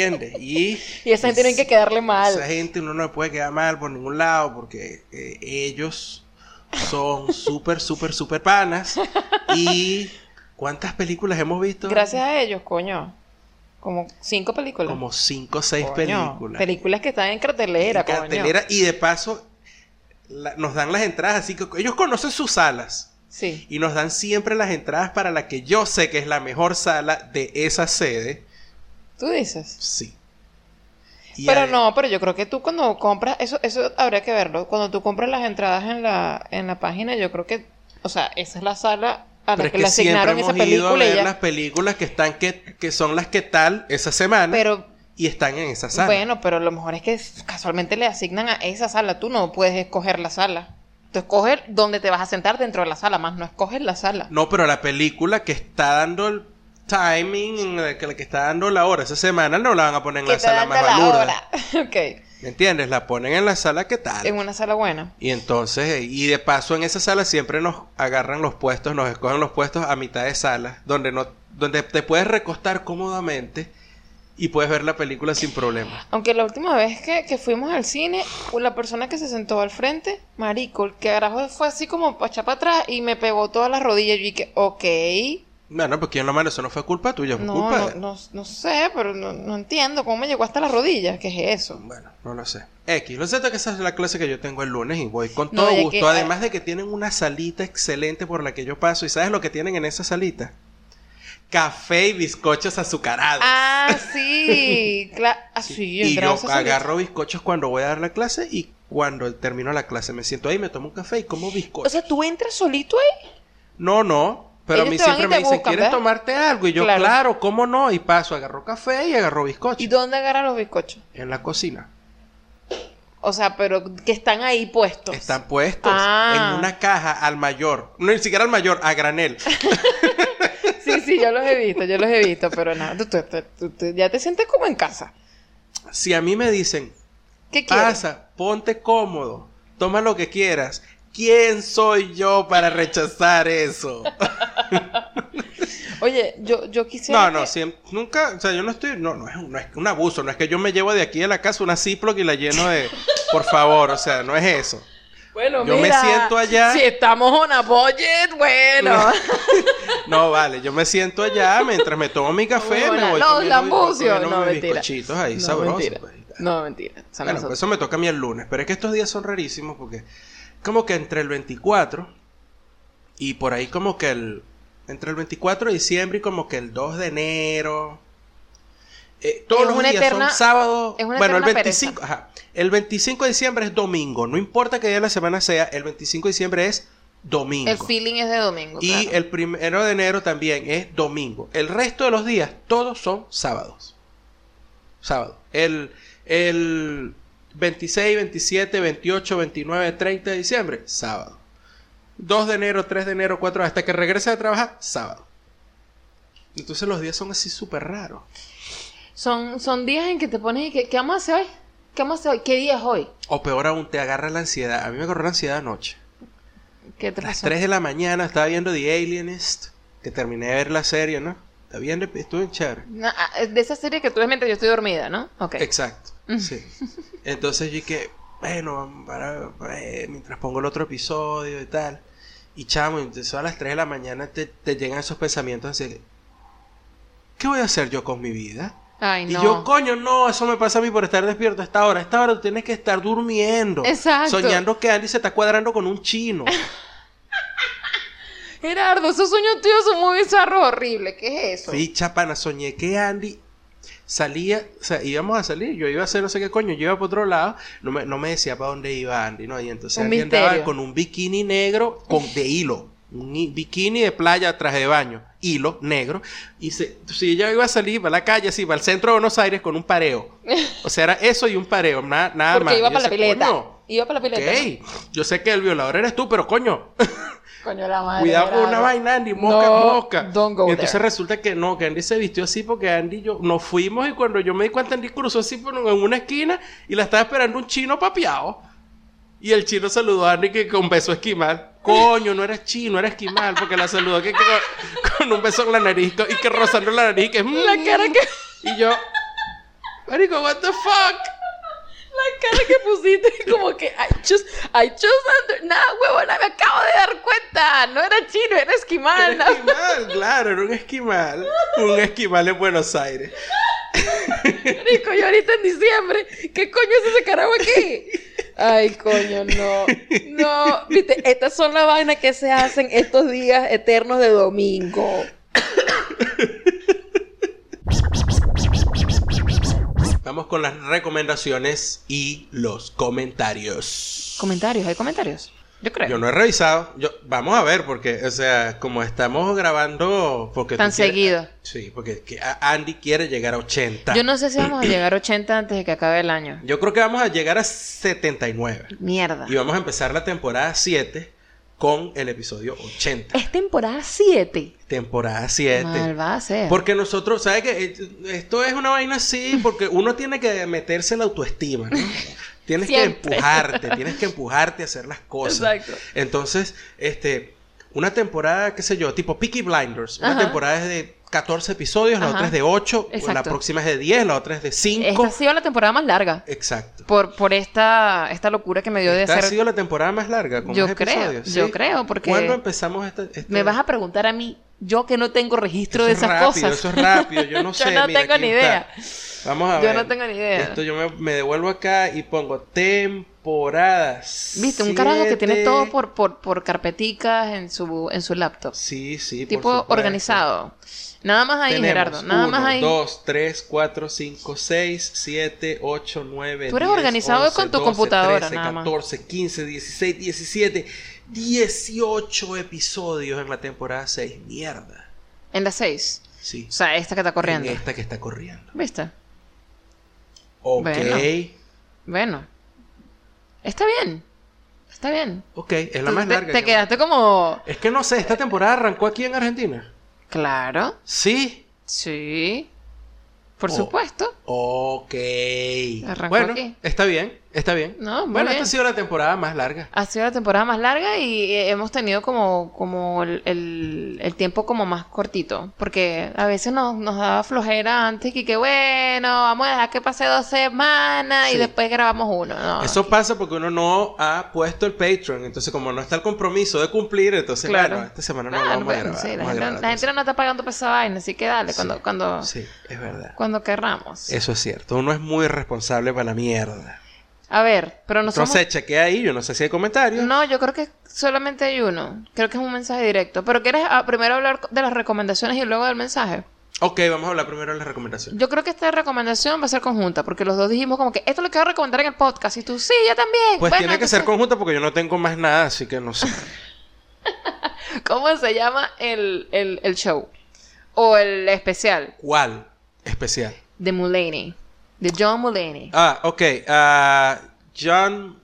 ¿Entiendes? Y, *laughs* Y esa gente tiene que quedarle mal. esa gente uno no le puede quedar mal por ningún lado porque eh, ellos son súper, súper, súper panas. Y ¿cuántas películas hemos visto? Gracias a ellos, coño. Como cinco películas. Como cinco o seis Coño, películas. Películas que están en cartelera, En coño. cartelera, y de paso la- nos dan las entradas, así que ellos conocen sus salas. Sí. Y nos dan siempre las entradas para la que yo sé que es la mejor sala de esa sede. Tú dices. Sí. Y Pero no, pero yo creo que tú cuando compras, eso, eso habría que verlo. Cuando tú compras las entradas en la, en la página, yo creo que, o sea, esa es la sala a la es que que le siempre asignaron hemos esa ido a película ver ya. las películas que están que, que son las que tal esa semana Pero y están en esa sala. bueno, pero lo mejor es que casualmente le asignan a esa sala. Tú no puedes escoger la sala. Tú escoges dónde te vas a sentar dentro de la sala, más no escoges la sala. No, pero la película que está dando el timing, que la que está dando la hora esa semana, no la van a poner en Que la sala más la hora. *laughs* ok. ¿Me entiendes? La ponen en la sala que tal. En una sala buena. Y entonces, eh, y de paso en esa sala siempre nos agarran los puestos, nos escogen los puestos a mitad de sala, donde no, donde te puedes recostar cómodamente y puedes ver la película sin problema. Aunque la última vez que, que fuimos al cine, la persona que se sentó al frente, marico, el que carajo fue así como para echar para atrás y me pegó todas las rodillas. Y dije, ok, Bueno, pues quién lo manda, eso no fue culpa tuya, fue no, culpa no, de- no, no sé, pero no, no entiendo cómo me llegó hasta las rodillas. ¿Qué es eso? Bueno, no lo sé. X, lo cierto es que esa es la clase que yo tengo el lunes y voy con todo gusto. que- Además de que tienen una salita excelente por la que yo paso. ¿Y sabes lo que tienen en esa salita? Café y bizcochos azucarados. Ah, *laughs* sí, claro. Ah, y yo agarro bizcochos cuando voy a dar la clase y cuando termino la clase me siento ahí, me tomo un café y como O bizcocho. sea, tú entras solito ahí. no, no. Pero a mí te van siempre me dicen, buscan, ¿quieres ¿verdad? tomarte algo? Y yo, Claro. claro. ¿cómo no? Y paso, agarro café y agarro bizcocho. ¿Y dónde agarran los bizcochos? En la cocina. O sea, pero que están ahí puestos. Están puestos Ah. en una caja al mayor. No, ni siquiera al mayor, a granel. *laughs* Sí, sí, yo los he visto, yo los he visto, pero nada, tú- tú- tú ya te sientes como en casa. si a mí me dicen, ¿Qué quieres? pasa, ponte cómodo, toma lo que quieras, ¿quién soy yo para rechazar eso? *laughs* Oye, yo, yo quisiera. No, no, que- siempre, nunca, o sea, yo no estoy, no, no es, un- no es un abuso, no es que yo me llevo de aquí a la casa una Ziploc y la lleno de, *laughs* por favor, o sea, no es eso. Bueno, yo me mira, siento allá- Si estamos on a budget, bueno. No, *laughs* vale, yo me siento allá mientras me tomo mi café, me voy los lambucios. No, mis mentira. bizcochitos ahí, no, sabrosos. mentira. pues. No, mentira. Bueno, pues eso me toca a mí el lunes. Pero es que estos días son rarísimos porque como que entre el 24 y por ahí como que el... Entre el 24 de diciembre y como que el 2 de enero... eh, todos Es los días eterna- son es una Bueno, el eterna 25, ajá, el 25 de diciembre es domingo. No importa que día de la semana sea, el 25 de diciembre es domingo. el feeling es de domingo. Y claro. el primero de enero también es domingo. El resto de los días, todos son sábados. Sábado. El, el 26, 27, 28, 29, 30 de diciembre, sábado. 2 de enero, 3 de enero, 4 hasta que regrese a trabajar, sábado. Entonces los días son así súper raros. Son, son días en que te pones y que, ¿qué vamos a hacer hoy? ¿Qué vamos a hacer hoy? ¿Qué día es hoy? O peor aún, te agarra la ansiedad. A mí me agarró la ansiedad anoche. ¿Qué te A las pasó? 3 de la mañana estaba viendo The Alienist, que terminé de ver la serie, ¿no? Está bien, estuvo en chévere. No, ah, de esa serie que tú ves mientras yo estoy dormida, ¿no? Ok. Exacto, sí. Entonces yo que, bueno, para, eh, mientras pongo el otro episodio y tal. Y chamo, entonces a las 3 de la mañana te, te llegan esos pensamientos así ¿qué voy a hacer yo con mi vida? Ay, Y no. yo, coño, no, eso me pasa a mí por estar despierto a esta hora. A esta hora tú tienes que estar durmiendo. Exacto. Soñando que Andy se está cuadrando con un chino. *laughs* Gerardo, esos sueños tuyos son muy bizarros, horribles. ¿Qué es eso? Sí, chapana, soñé que Andy salía, o sea, íbamos a salir, yo iba a hacer no sé qué coño, yo iba para otro lado, no me, no me decía para dónde iba Andy, ¿no? Y entonces Un Andy andaba con un bikini negro con, de hilo, un bikini de playa, traje de baño, hilo negro, y se, si ella iba a salir para la calle, así, para el centro de Buenos Aires con un pareo. O sea, era eso y un pareo, nada, nada Porque más. iba Y yo para la pileta. "Coño, Iba para la pileta. ok, yo sé que el violador eres tú, pero coño. Coño, la madre. Cuidado con una vaina, Andy, mosca, No, mosca. don't go y entonces there. resulta que no, que Andy se vistió así porque Andy y yo nos fuimos y cuando yo me di cuenta, Andy cruzó así por en una esquina y la estaba esperando un chino papiado. Y el chino saludó a Andy que con beso esquimal. Coño, no era chino, era esquimal, porque la saludó que, que con, con un beso en la nariz y que rozando la nariz. Que, mm. La cara que. Y yo, Marico, what the fuck? La cara que pusiste, *laughs* como que I just, I just under... Nada, huevona, me acabo de dar cuenta. No era chino, era esquimal. Era esquimal, claro, era un esquimal. Un esquimal en Buenos Aires. *laughs* Rico, y ahorita en diciembre, ¿qué coño es ese carajo aquí? Ay, coño, no. No, viste, estas son las vainas que se hacen estos días eternos de domingo. *laughs* Vamos con las recomendaciones y los comentarios. ¿Comentarios? ¿Hay comentarios? Yo creo. Yo no he revisado. Yo, vamos a ver, porque, o sea, como estamos grabando. Porque Tan quieres- seguido. Sí, porque que Andy quiere llegar a 80. Yo no sé si vamos a llegar a 80 antes de que acabe el año. Yo creo que vamos a llegar a 79. Mierda. Y vamos a empezar la temporada 7 con el episodio 80. Es temporada 7. Temporada 7. Mal va a ser. Porque nosotros, ¿sabes qué? Esto es una vaina así, porque uno tiene que meterse la autoestima, ¿no? *laughs* Tienes que empujarte, tienes que empujarte a hacer las cosas. Exacto. Entonces, este, una temporada, qué sé yo, tipo Peaky Blinders. Una Ajá. temporada es de 14 episodios, la Ajá. otra es de 8, la próxima es de 10, la otra es de 5. Esta ha sido la temporada más larga. Exacto. Por, por esta, esta locura que me dio de Esta ha hacer. sido la temporada más larga, con Yo más creo, episodios. yo ¿sí? creo, porque- ¿Cuándo empezamos esta? esta- Me vas a preguntar a mí, yo que no tengo registro Eso de es esas rápido, cosas. Eso es rápido, yo no *laughs* Yo sé. no mira, tengo ni está. Vamos a Yo ver. no tengo ni idea. Esto yo me, me devuelvo acá y pongo temporadas. Viste, un carajo que tiene todo por, por, por carpeticas en su, en su laptop. Sí, sí. tipo organizado. Nada más ahí, Tenemos Gerardo. Nada uno, más ahí. 2, 3, 4, 5, 6, 7, 8, 9, Tú eres organizado con tu computadora, nada más. 14, 15, 16, 17, 18 episodios en la temporada 6. Mierda. En las 6. Sí. O sea, esta que está corriendo. En esta que está corriendo. ¿Viste? Ok. Bueno. Bueno. Está bien. Está bien. Ok, es la más te, larga. te que- quedaste como. Es que no sé, esta temporada arrancó aquí en Argentina. Claro. Sí. Sí. Por Oh. supuesto. Ok. Arrancó bueno, aquí. está bien, está bien. No, muy bueno, bien. esta ha sido la temporada más larga. Ha sido la temporada más larga y eh, hemos tenido como, como el, el- el tiempo como más cortito. Porque a veces nos, nos daba flojera antes y que bueno, vamos a dejar que pase dos semanas Sí. y después grabamos uno. No, Eso pasa porque uno no ha puesto el Patreon. Entonces, como no está el compromiso de cumplir, entonces, Claro. bueno, esta semana no vamos bueno, a grabar. sí, la, gente, grabar la gente no está pagando esa vaina, así que dale, Sí. cuando, cuando, Sí, es verdad. cuando querramos. Eso es cierto. Uno es muy responsable para la mierda. A ver, pero no somos... Entonces, chequea ahí. Yo no sé si hay comentarios. No, yo creo que solamente hay uno. Creo que es un mensaje directo. Pero ¿quieres ah, primero hablar de las recomendaciones y luego del mensaje? Ok, vamos a hablar primero de las recomendaciones. Yo creo que esta recomendación va a ser conjunta, porque los dos dijimos como que esto lo quiero recomendar en el podcast. Y tú, sí, yo también. Pues Bueno, tiene que ser conjunta porque yo no tengo más nada, así que no sé. *laughs* ¿Cómo se llama el, el, el show? O el especial ¿Cuál especial? de Mulaney. De John Mulaney. Ah, ok. ah, John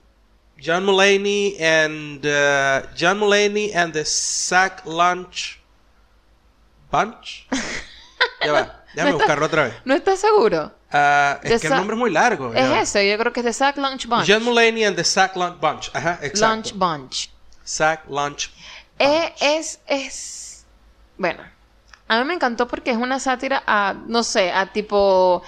John Mulaney and uh, John Mulaney and the Sack Lunch Bunch. *laughs* ya va. Déjame No está- buscarlo otra vez. ¿No estás seguro? Ah, The es que el nombre es muy largo. ya. Es ese, yo creo que es de Sack Lunch Bunch. John Mulaney and the Sack Lunch Bunch. Ajá, exacto. Lunch Bunch. Sack Lunch. Eh, es, es. Bueno, a mí me encantó porque es una sátira a, no sé, a tipo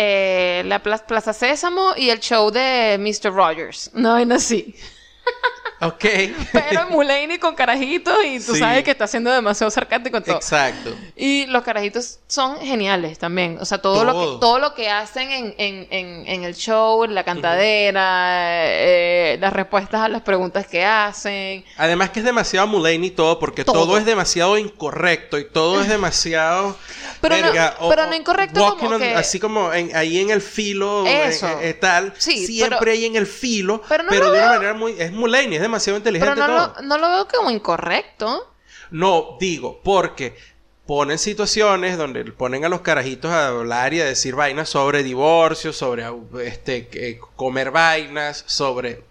eh, la Pla- Plaza Sésamo y el show de Mr. Rogers. No, no así. *laughs* Ok. *laughs* Pero Mulaney con carajitos y tú Sí. sabes que está siendo demasiado sarcástico en todo. Exacto. Y los carajitos son geniales también. O sea, todo, Lo, que, todo lo que hacen en, en, en, en el show, la cantadera, eh, las respuestas a las preguntas que hacen. Además que es demasiado Mulaney todo, porque Todo. todo, es demasiado incorrecto y todo es demasiado... *laughs* Pero no- pero no incorrecto como on- que- Así como en- ahí en el filo, Eso. eh, eh, tal. Sí, siempre pero- ahí en el filo, pero pero, no lo de una manera muy... Es Mulaney, es demasiado inteligente Pero no todo. lo, no lo veo como incorrecto. No, digo, porque ponen situaciones donde ponen a los carajitos a hablar y a decir vainas sobre divorcio, sobre este comer vainas, sobre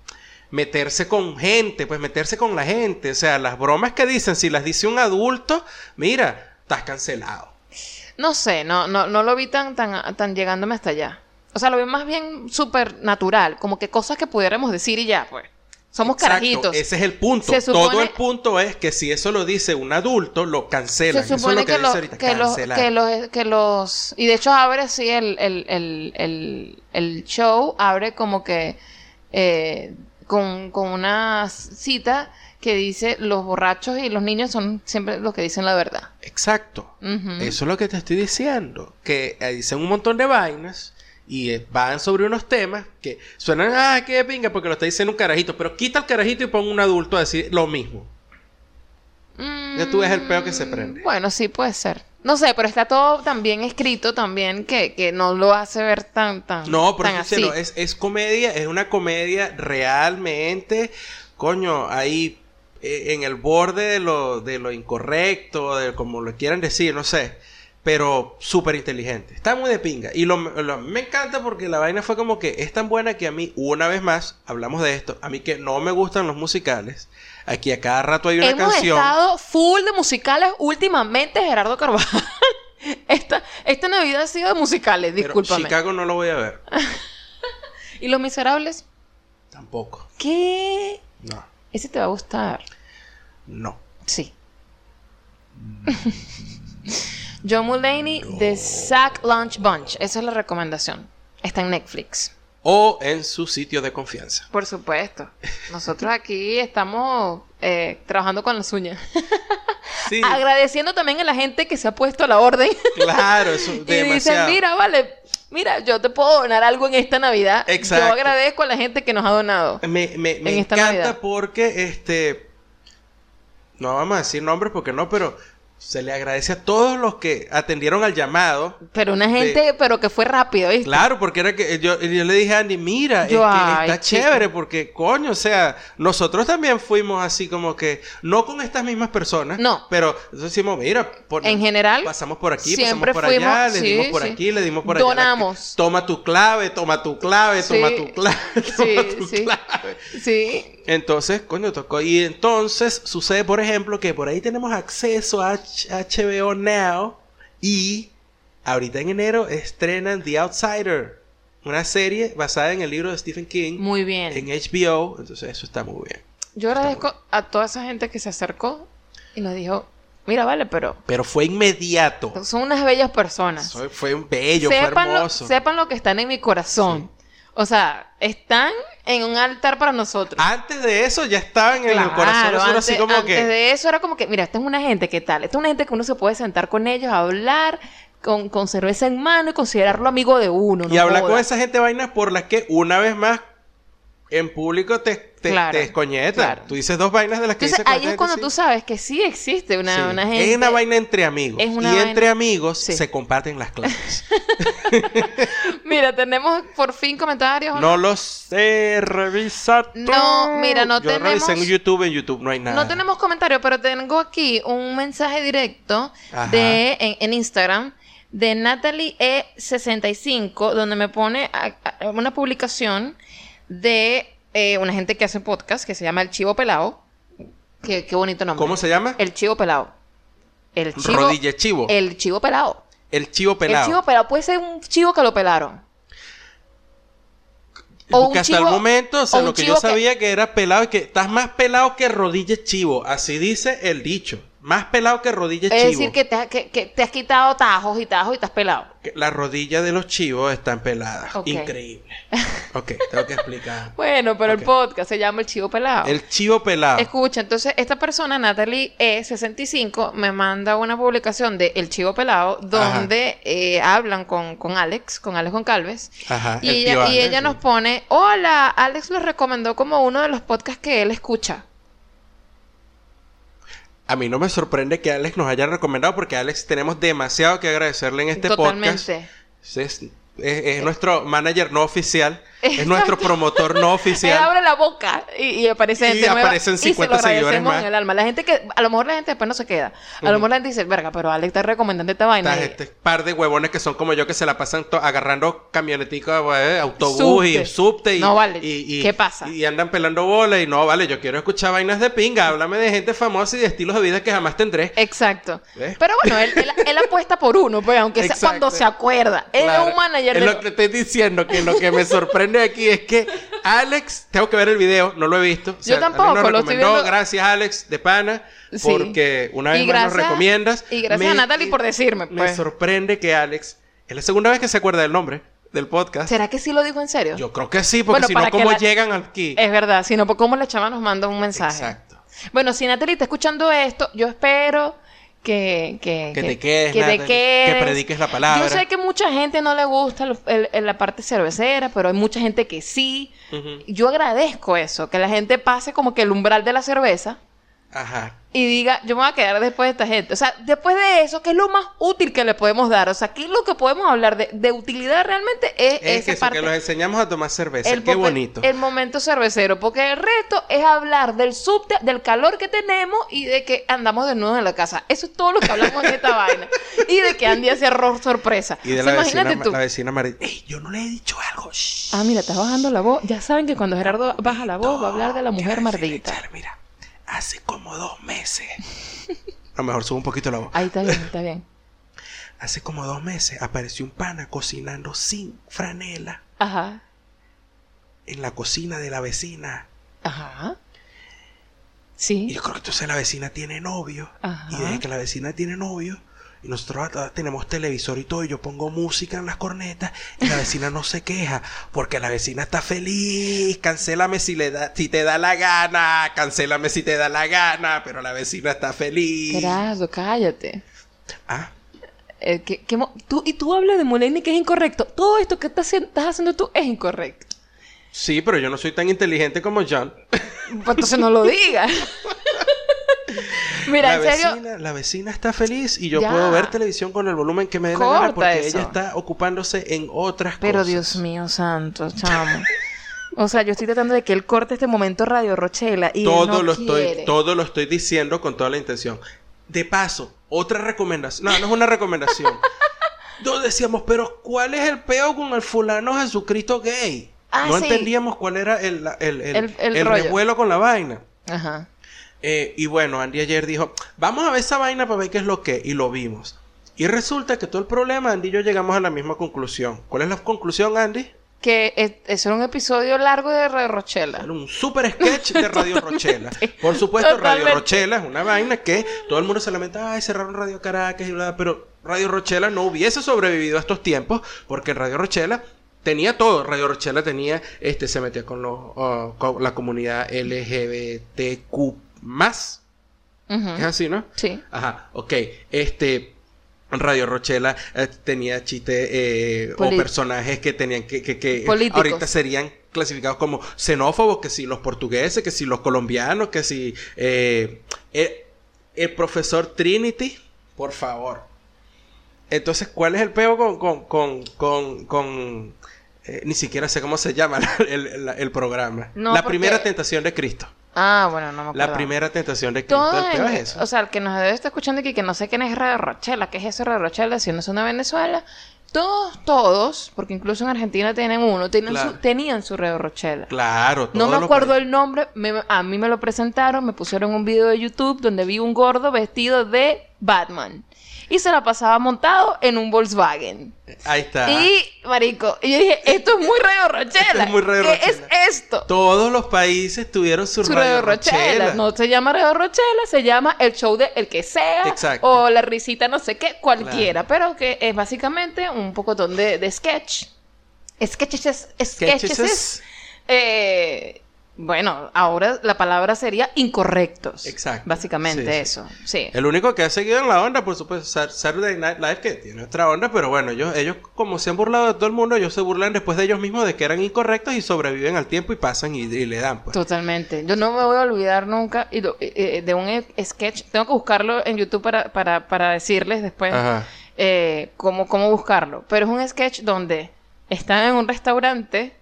meterse con gente, pues meterse con la gente, o sea, las bromas que dicen, si las dice un adulto, mira, estás cancelado. No sé, no, no, no lo vi tan, tan, tan llegándome hasta allá. O sea, lo vi más bien súper natural, como que cosas que pudiéramos decir y ya, pues. Somos Exacto, carajitos. Ese es el punto. Supone- Todo el punto es que si eso lo dice un adulto, lo cancelan. Se Eso es lo que, que, dice lo- ahorita, que, los, cancelar. que, los, que los... Y de hecho abre así el, el, el, el, el show, abre como que eh, con, con una cita que dice los borrachos y los niños son siempre los que dicen la verdad. Exacto. Eso es lo que te estoy diciendo. Que dicen un montón de vainas y van sobre unos temas que suenan, ah, qué pinga, porque lo está diciendo un carajito. Pero quita el carajito y pon un adulto a decir lo mismo. Ya tú ves el peo que se prende. Mm, Bueno, sí puede ser. No sé, pero está todo tan bien escrito también que, que no lo hace ver tan, tan, No, pero tan así. no, es, es comedia, es una comedia realmente, coño, ahí eh, en el borde de lo, de lo incorrecto, de como lo quieran decir, no sé, pero súper inteligente. Está muy de pinga. Y lo, lo- me encanta porque la vaina fue como que es tan buena que a mí, una vez más, hablamos de esto, a mí que no me gustan los musicales, aquí a cada rato hay una Hemos canción. estado full de musicales últimamente, Gerardo Carvajal. *laughs* Esta, esta Navidad ha sido de musicales, pero discúlpame. Chicago no lo voy a ver. *laughs* ¿Y Los Miserables? Tampoco. ¿Qué? No. Ese te va a gustar. No. Sí. John Mulaney de Sack Lunch Bunch. Esa es la recomendación. Está en Netflix. O en su sitio de confianza. Por supuesto. Nosotros aquí estamos eh, trabajando con las uñas. *laughs* Sí. Agradeciendo también a la gente que se ha puesto a la orden. Claro, eso *laughs* y es dicen, demasiado. mira, vale, mira, yo te puedo donar algo en esta Navidad. Exacto. Yo agradezco a la gente que nos ha donado. Me, me, me en esta encanta Navidad. porque, este, no vamos a decir nombres porque no, pero se le agradece a todos los que atendieron al llamado. Pero una gente, pero que fue rápido, ¿viste? Claro, porque era que yo, yo le dije a Andy, mira, Yo, es que ay, está chico. chévere porque, coño, o sea, nosotros también fuimos así como que, no con estas mismas personas, No. pero nosotros decimos, mira, por- En general, pasamos por aquí, siempre pasamos por allá, fuimos- le sí, dimos por sí. aquí, le dimos por allá. Donamos. Toma tu clave, toma tu clave, Sí. toma tu clave, *laughs* Sí, toma tu sí. clave. Sí. Entonces, coño, tocó. Y entonces sucede, por ejemplo, que por ahí tenemos acceso a HBO Now y ahorita en enero estrenan The Outsider, una serie basada en el libro de Stephen King Muy bien. en HBO. Entonces, eso está muy bien. Yo agradezco a toda esa gente que se acercó y nos dijo, mira, vale, pero Pero fue inmediato. son unas bellas personas. Fue, fue un bello, fue sepan, lo, hermoso. sepan lo que están en mi corazón. O sea, están en un altar para nosotros. Antes de eso ya estaban en el corazón. Antes, así como antes que. de eso era como que, mira, esta es una gente, ¿qué tal? Esta es una gente que uno se puede sentar con ellos, a hablar, con, con cerveza en mano y considerarlo amigo de uno. Y no hablar con esa gente vainas por las que una vez más en público te, te, Claro, te claro. Tú dices dos vainas de las que Entonces dices ahí es cuando tú sabes que sí existe una, Sí. una gente. Es una vaina entre amigos. Es una y vaina- entre amigos Sí. se comparten las clases. *laughs* Mira, tenemos por fin comentarios. ¿o no los sé, revisa tú. No, mira, no Yo revisé en tenemos- YouTube, en YouTube no hay nada. No tenemos comentarios, pero tengo aquí un mensaje directo Ajá. de en, en Instagram de Natalie E65, donde me pone a- a- una publicación de eh, una gente que hace podcast que se llama El Chivo Pelado. Qué, qué bonito nombre. ¿Cómo se llama? El Chivo Pelado. El chivo. Rodilla chivo. El, El Chivo Pelado. chivo pelado. El Chivo Pelado puede ser un chivo que lo pelaron. o Porque hasta el momento, o sea, o lo que yo chivo que- sabía que... era pelado y que estás más pelado que rodilla chivo. Así dice el dicho. Más pelado que rodilla Es chivo. decir, que te, ha- que- que te has quitado tajos y tajos y estás pelado. Que Las rodillas de los chivos están peladas. Increíble. *laughs* Ok, tengo que explicar. Bueno, pero el podcast se llama El Chivo Pelado. El chivo pelado. Escucha, entonces esta persona, Natalie E65, me manda una publicación de El Chivo Pelado donde eh, hablan con, con Alex, con Alex Goncalves. Ajá. Y el ella, tío y ella nos pone, hola, Alex lo recomendó como uno de los podcasts que él escucha. A mí no me sorprende que Alex nos haya recomendado porque Alex tenemos demasiado que agradecerle en este podcast. Totalmente. Es, es- es nuestro manager no oficial. Es nuestro promotor no Él *laughs* oficial. abre la boca y, y aparece Y gente nueva, aparecen y se 50 lo agradecemos seguidores más. en el alma. La gente que, a lo mejor la gente después no se queda. A lo mejor la gente dice, verga, pero Alex está recomendando esta vaina. Está y- este par de huevones que son como yo que se la pasan agarrando camioneticos, eh, autobús Subte. y subte y, No vale. y- y- ¿Qué pasa? Y andan pelando bola y no vale, yo quiero escuchar vainas de pinga, háblame de gente famosa y de estilos de vida que jamás tendré. Exacto. Pero bueno, él, él- *laughs* él apuesta por uno, pues, aunque sea Exacto. cuando se acuerda. Él Claro. es un manager Es de... lo que estoy diciendo, que lo que me *laughs* sorprende aquí es que Alex, tengo que ver el video, no lo he visto. O Yo tampoco, nos lo estoy viendo- Gracias, Alex, de pana, Sí. porque una vez Y más nos recomiendas. y gracias a Natalie por decirme, Me pues. sorprende que Alex, es la segunda vez que se acuerda del nombre del podcast. ¿Será que sí lo dijo en serio? Yo creo que sí, porque Bueno, si no, ¿cómo la- llegan aquí? Es verdad, sino por cómo la chava nos manda un mensaje. Exacto. Bueno, si Natalie está escuchando esto, yo espero que... Que, Que te quedes, que te quedes. que prediques la palabra. Yo sé que mucha gente no le gusta el- el- la parte cervecera, pero hay mucha gente que sí. Yo agradezco eso, que la gente pase como que el umbral de la cerveza Ajá. y diga, yo me voy a quedar después de esta gente. O sea, después de eso, ¿qué es lo más útil que le podemos dar? O sea, ¿qué es lo que podemos hablar de, de utilidad realmente? Es, Es esa eso, parte. que los enseñamos a tomar cerveza. el, Qué bonito. el momento cervecero, porque el resto es hablar del subte, del calor que tenemos y de que andamos desnudos en la casa. Eso es todo lo que hablamos en esta *laughs* vaina. Y de que Andy hace arroz sorpresa. Y de O sea, la vecina, imagínate tú. la vecina María. Ey, yo no le he dicho algo. Shh. Ah, mira, estás bajando la voz. Ya saben que cuando Gerardo baja la voz va a hablar de la mujer mardita. Mira, hace como dos meses. *laughs* A lo mejor subo un poquito la voz. Ahí está bien, está bien. *laughs* Hace como dos meses apareció un pana cocinando sin franela Ajá, en la cocina de la vecina. ajá. Y Sí. yo creo que entonces la vecina tiene novio. Ajá. Y desde que la vecina tiene novio, y nosotros tenemos televisor y todo, y yo pongo música en las cornetas, y la vecina no se queja, porque la vecina está feliz. Cancélame si, le da, si te da la gana, cancélame si te da la gana, pero la vecina está feliz. Gerardo, cállate. Ah, Eh, que- que mo- tú, y tú hablas de Mulaney que es incorrecto. Todo esto que estás estás haciendo tú es incorrecto. sí, pero yo no soy tan inteligente como John. Pues entonces no lo digas. *laughs* Mira, la en serio. vecina, la vecina está feliz y yo Ya. puedo ver televisión con el volumen que me dé la gana porque eso. ella está ocupándose en otras Pero cosas. Dios mío santo, chamo. O sea, yo estoy tratando de que él corte este momento Radio Rochela y él todo no lo estoy quiere. todo lo estoy diciendo con toda la intención de paso otra recomendación no no es una recomendación *laughs* no decíamos pero cuál es el peo con el fulano Jesucristo gay Ah, no sí. entendíamos cuál era el el, el, El- revuelo con la vaina Ajá. Eh, y bueno Andy ayer dijo vamos a ver esa vaina para ver qué es lo que y lo vimos y resulta que todo el problema Andy y yo llegamos a la misma conclusión ¿cuál es la conclusión Andy? Que es, es un episodio largo de Radio Rochela. Era un super sketch de Radio *laughs* Rochela. Por supuesto, Totalmente. Radio Rochela es una vaina que todo el mundo se lamenta, ay, cerraron Radio Caracas y bla, pero Radio Rochela no hubiese sobrevivido a estos tiempos porque Radio Rochela tenía todo. Radio Rochela tenía, este, se metía con, los, ah, con la comunidad LGBTQ+. Ujú. Es así, ¿no? Sí. Ajá, ok. Este. Radio Rochela eh, tenía chistes eh, o personajes que tenían que, que, que Políticos. ahorita serían clasificados como xenófobos, que si los portugueses, que si los colombianos, que si eh, el, el profesor Trinity, por favor. Entonces, ¿cuál es el peo con, con, con, con, con, ni siquiera sé cómo se llama *laughs* el, el- el programa? No, la porque- primera tentación de Cristo. Ah, bueno, no me acuerdo. La primera tentación de Cristo. Todo el peo en- es eso. O sea, el que nos debe estar escuchando aquí, que no sé quién es Radio Rochela, ¿qué es eso Radio Rochela? Si no es una Venezuela. Todos, todos, porque incluso en Argentina tienen uno, Claro. su- tenían su Radio Rochela. Claro, No me acuerdo el nombre, me- a mí me lo presentaron, me pusieron un video de YouTube donde vi un gordo vestido de Batman. Y se la pasaba montado en un Volkswagen. Ahí está. Y, marico, y yo dije, esto es muy Radio Rochela. Esto es muy Radio ¿Qué Rochela. es esto? Todos los países tuvieron su, Su radio Radio Rochela. Rochela. No se llama Radio Rochela, se llama el show de el que sea. Exacto. O la risita, no sé qué, cualquiera. Pero que es básicamente un pocotón de, de sketch. Sketches, sketches, Sketches es- eh, bueno, ahora la palabra sería incorrectos. Exacto. Básicamente Sí, eso, sí. El único que ha seguido en la onda, por supuesto, Saturday Night Live, que tiene otra onda, pero bueno, ellos, ellos como se han burlado de todo el mundo, ellos se burlan después de ellos mismos de que eran incorrectos y sobreviven al tiempo y pasan y, y le dan, pues. Totalmente. Yo no me voy a olvidar nunca y lo- eh, eh, de un e- sketch. Tengo que buscarlo en YouTube para, para, para decirles después eh, cómo, cómo buscarlo. Pero es un sketch donde están en un restaurante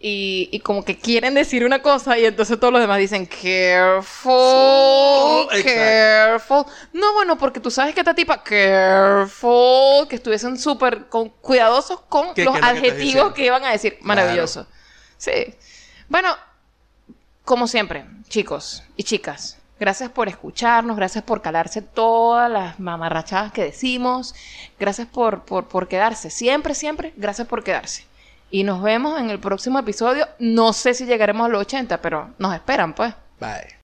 y, y como que quieren decir una cosa y entonces todos los demás dicen careful, Exacto. careful. No, bueno, porque tú sabes que esta tipa careful, que estuviesen súper con- cuidadosos con ¿Qué- los que adjetivos que iban a decir. Maravilloso. Sí. Bueno, como siempre, chicos y chicas, gracias por escucharnos, gracias por calarse todas las mamarrachadas que decimos, gracias por, por, por quedarse, siempre, siempre, gracias por quedarse. Y nos vemos en el próximo episodio. No sé si llegaremos a los 80, pero nos esperan, pues. Bye.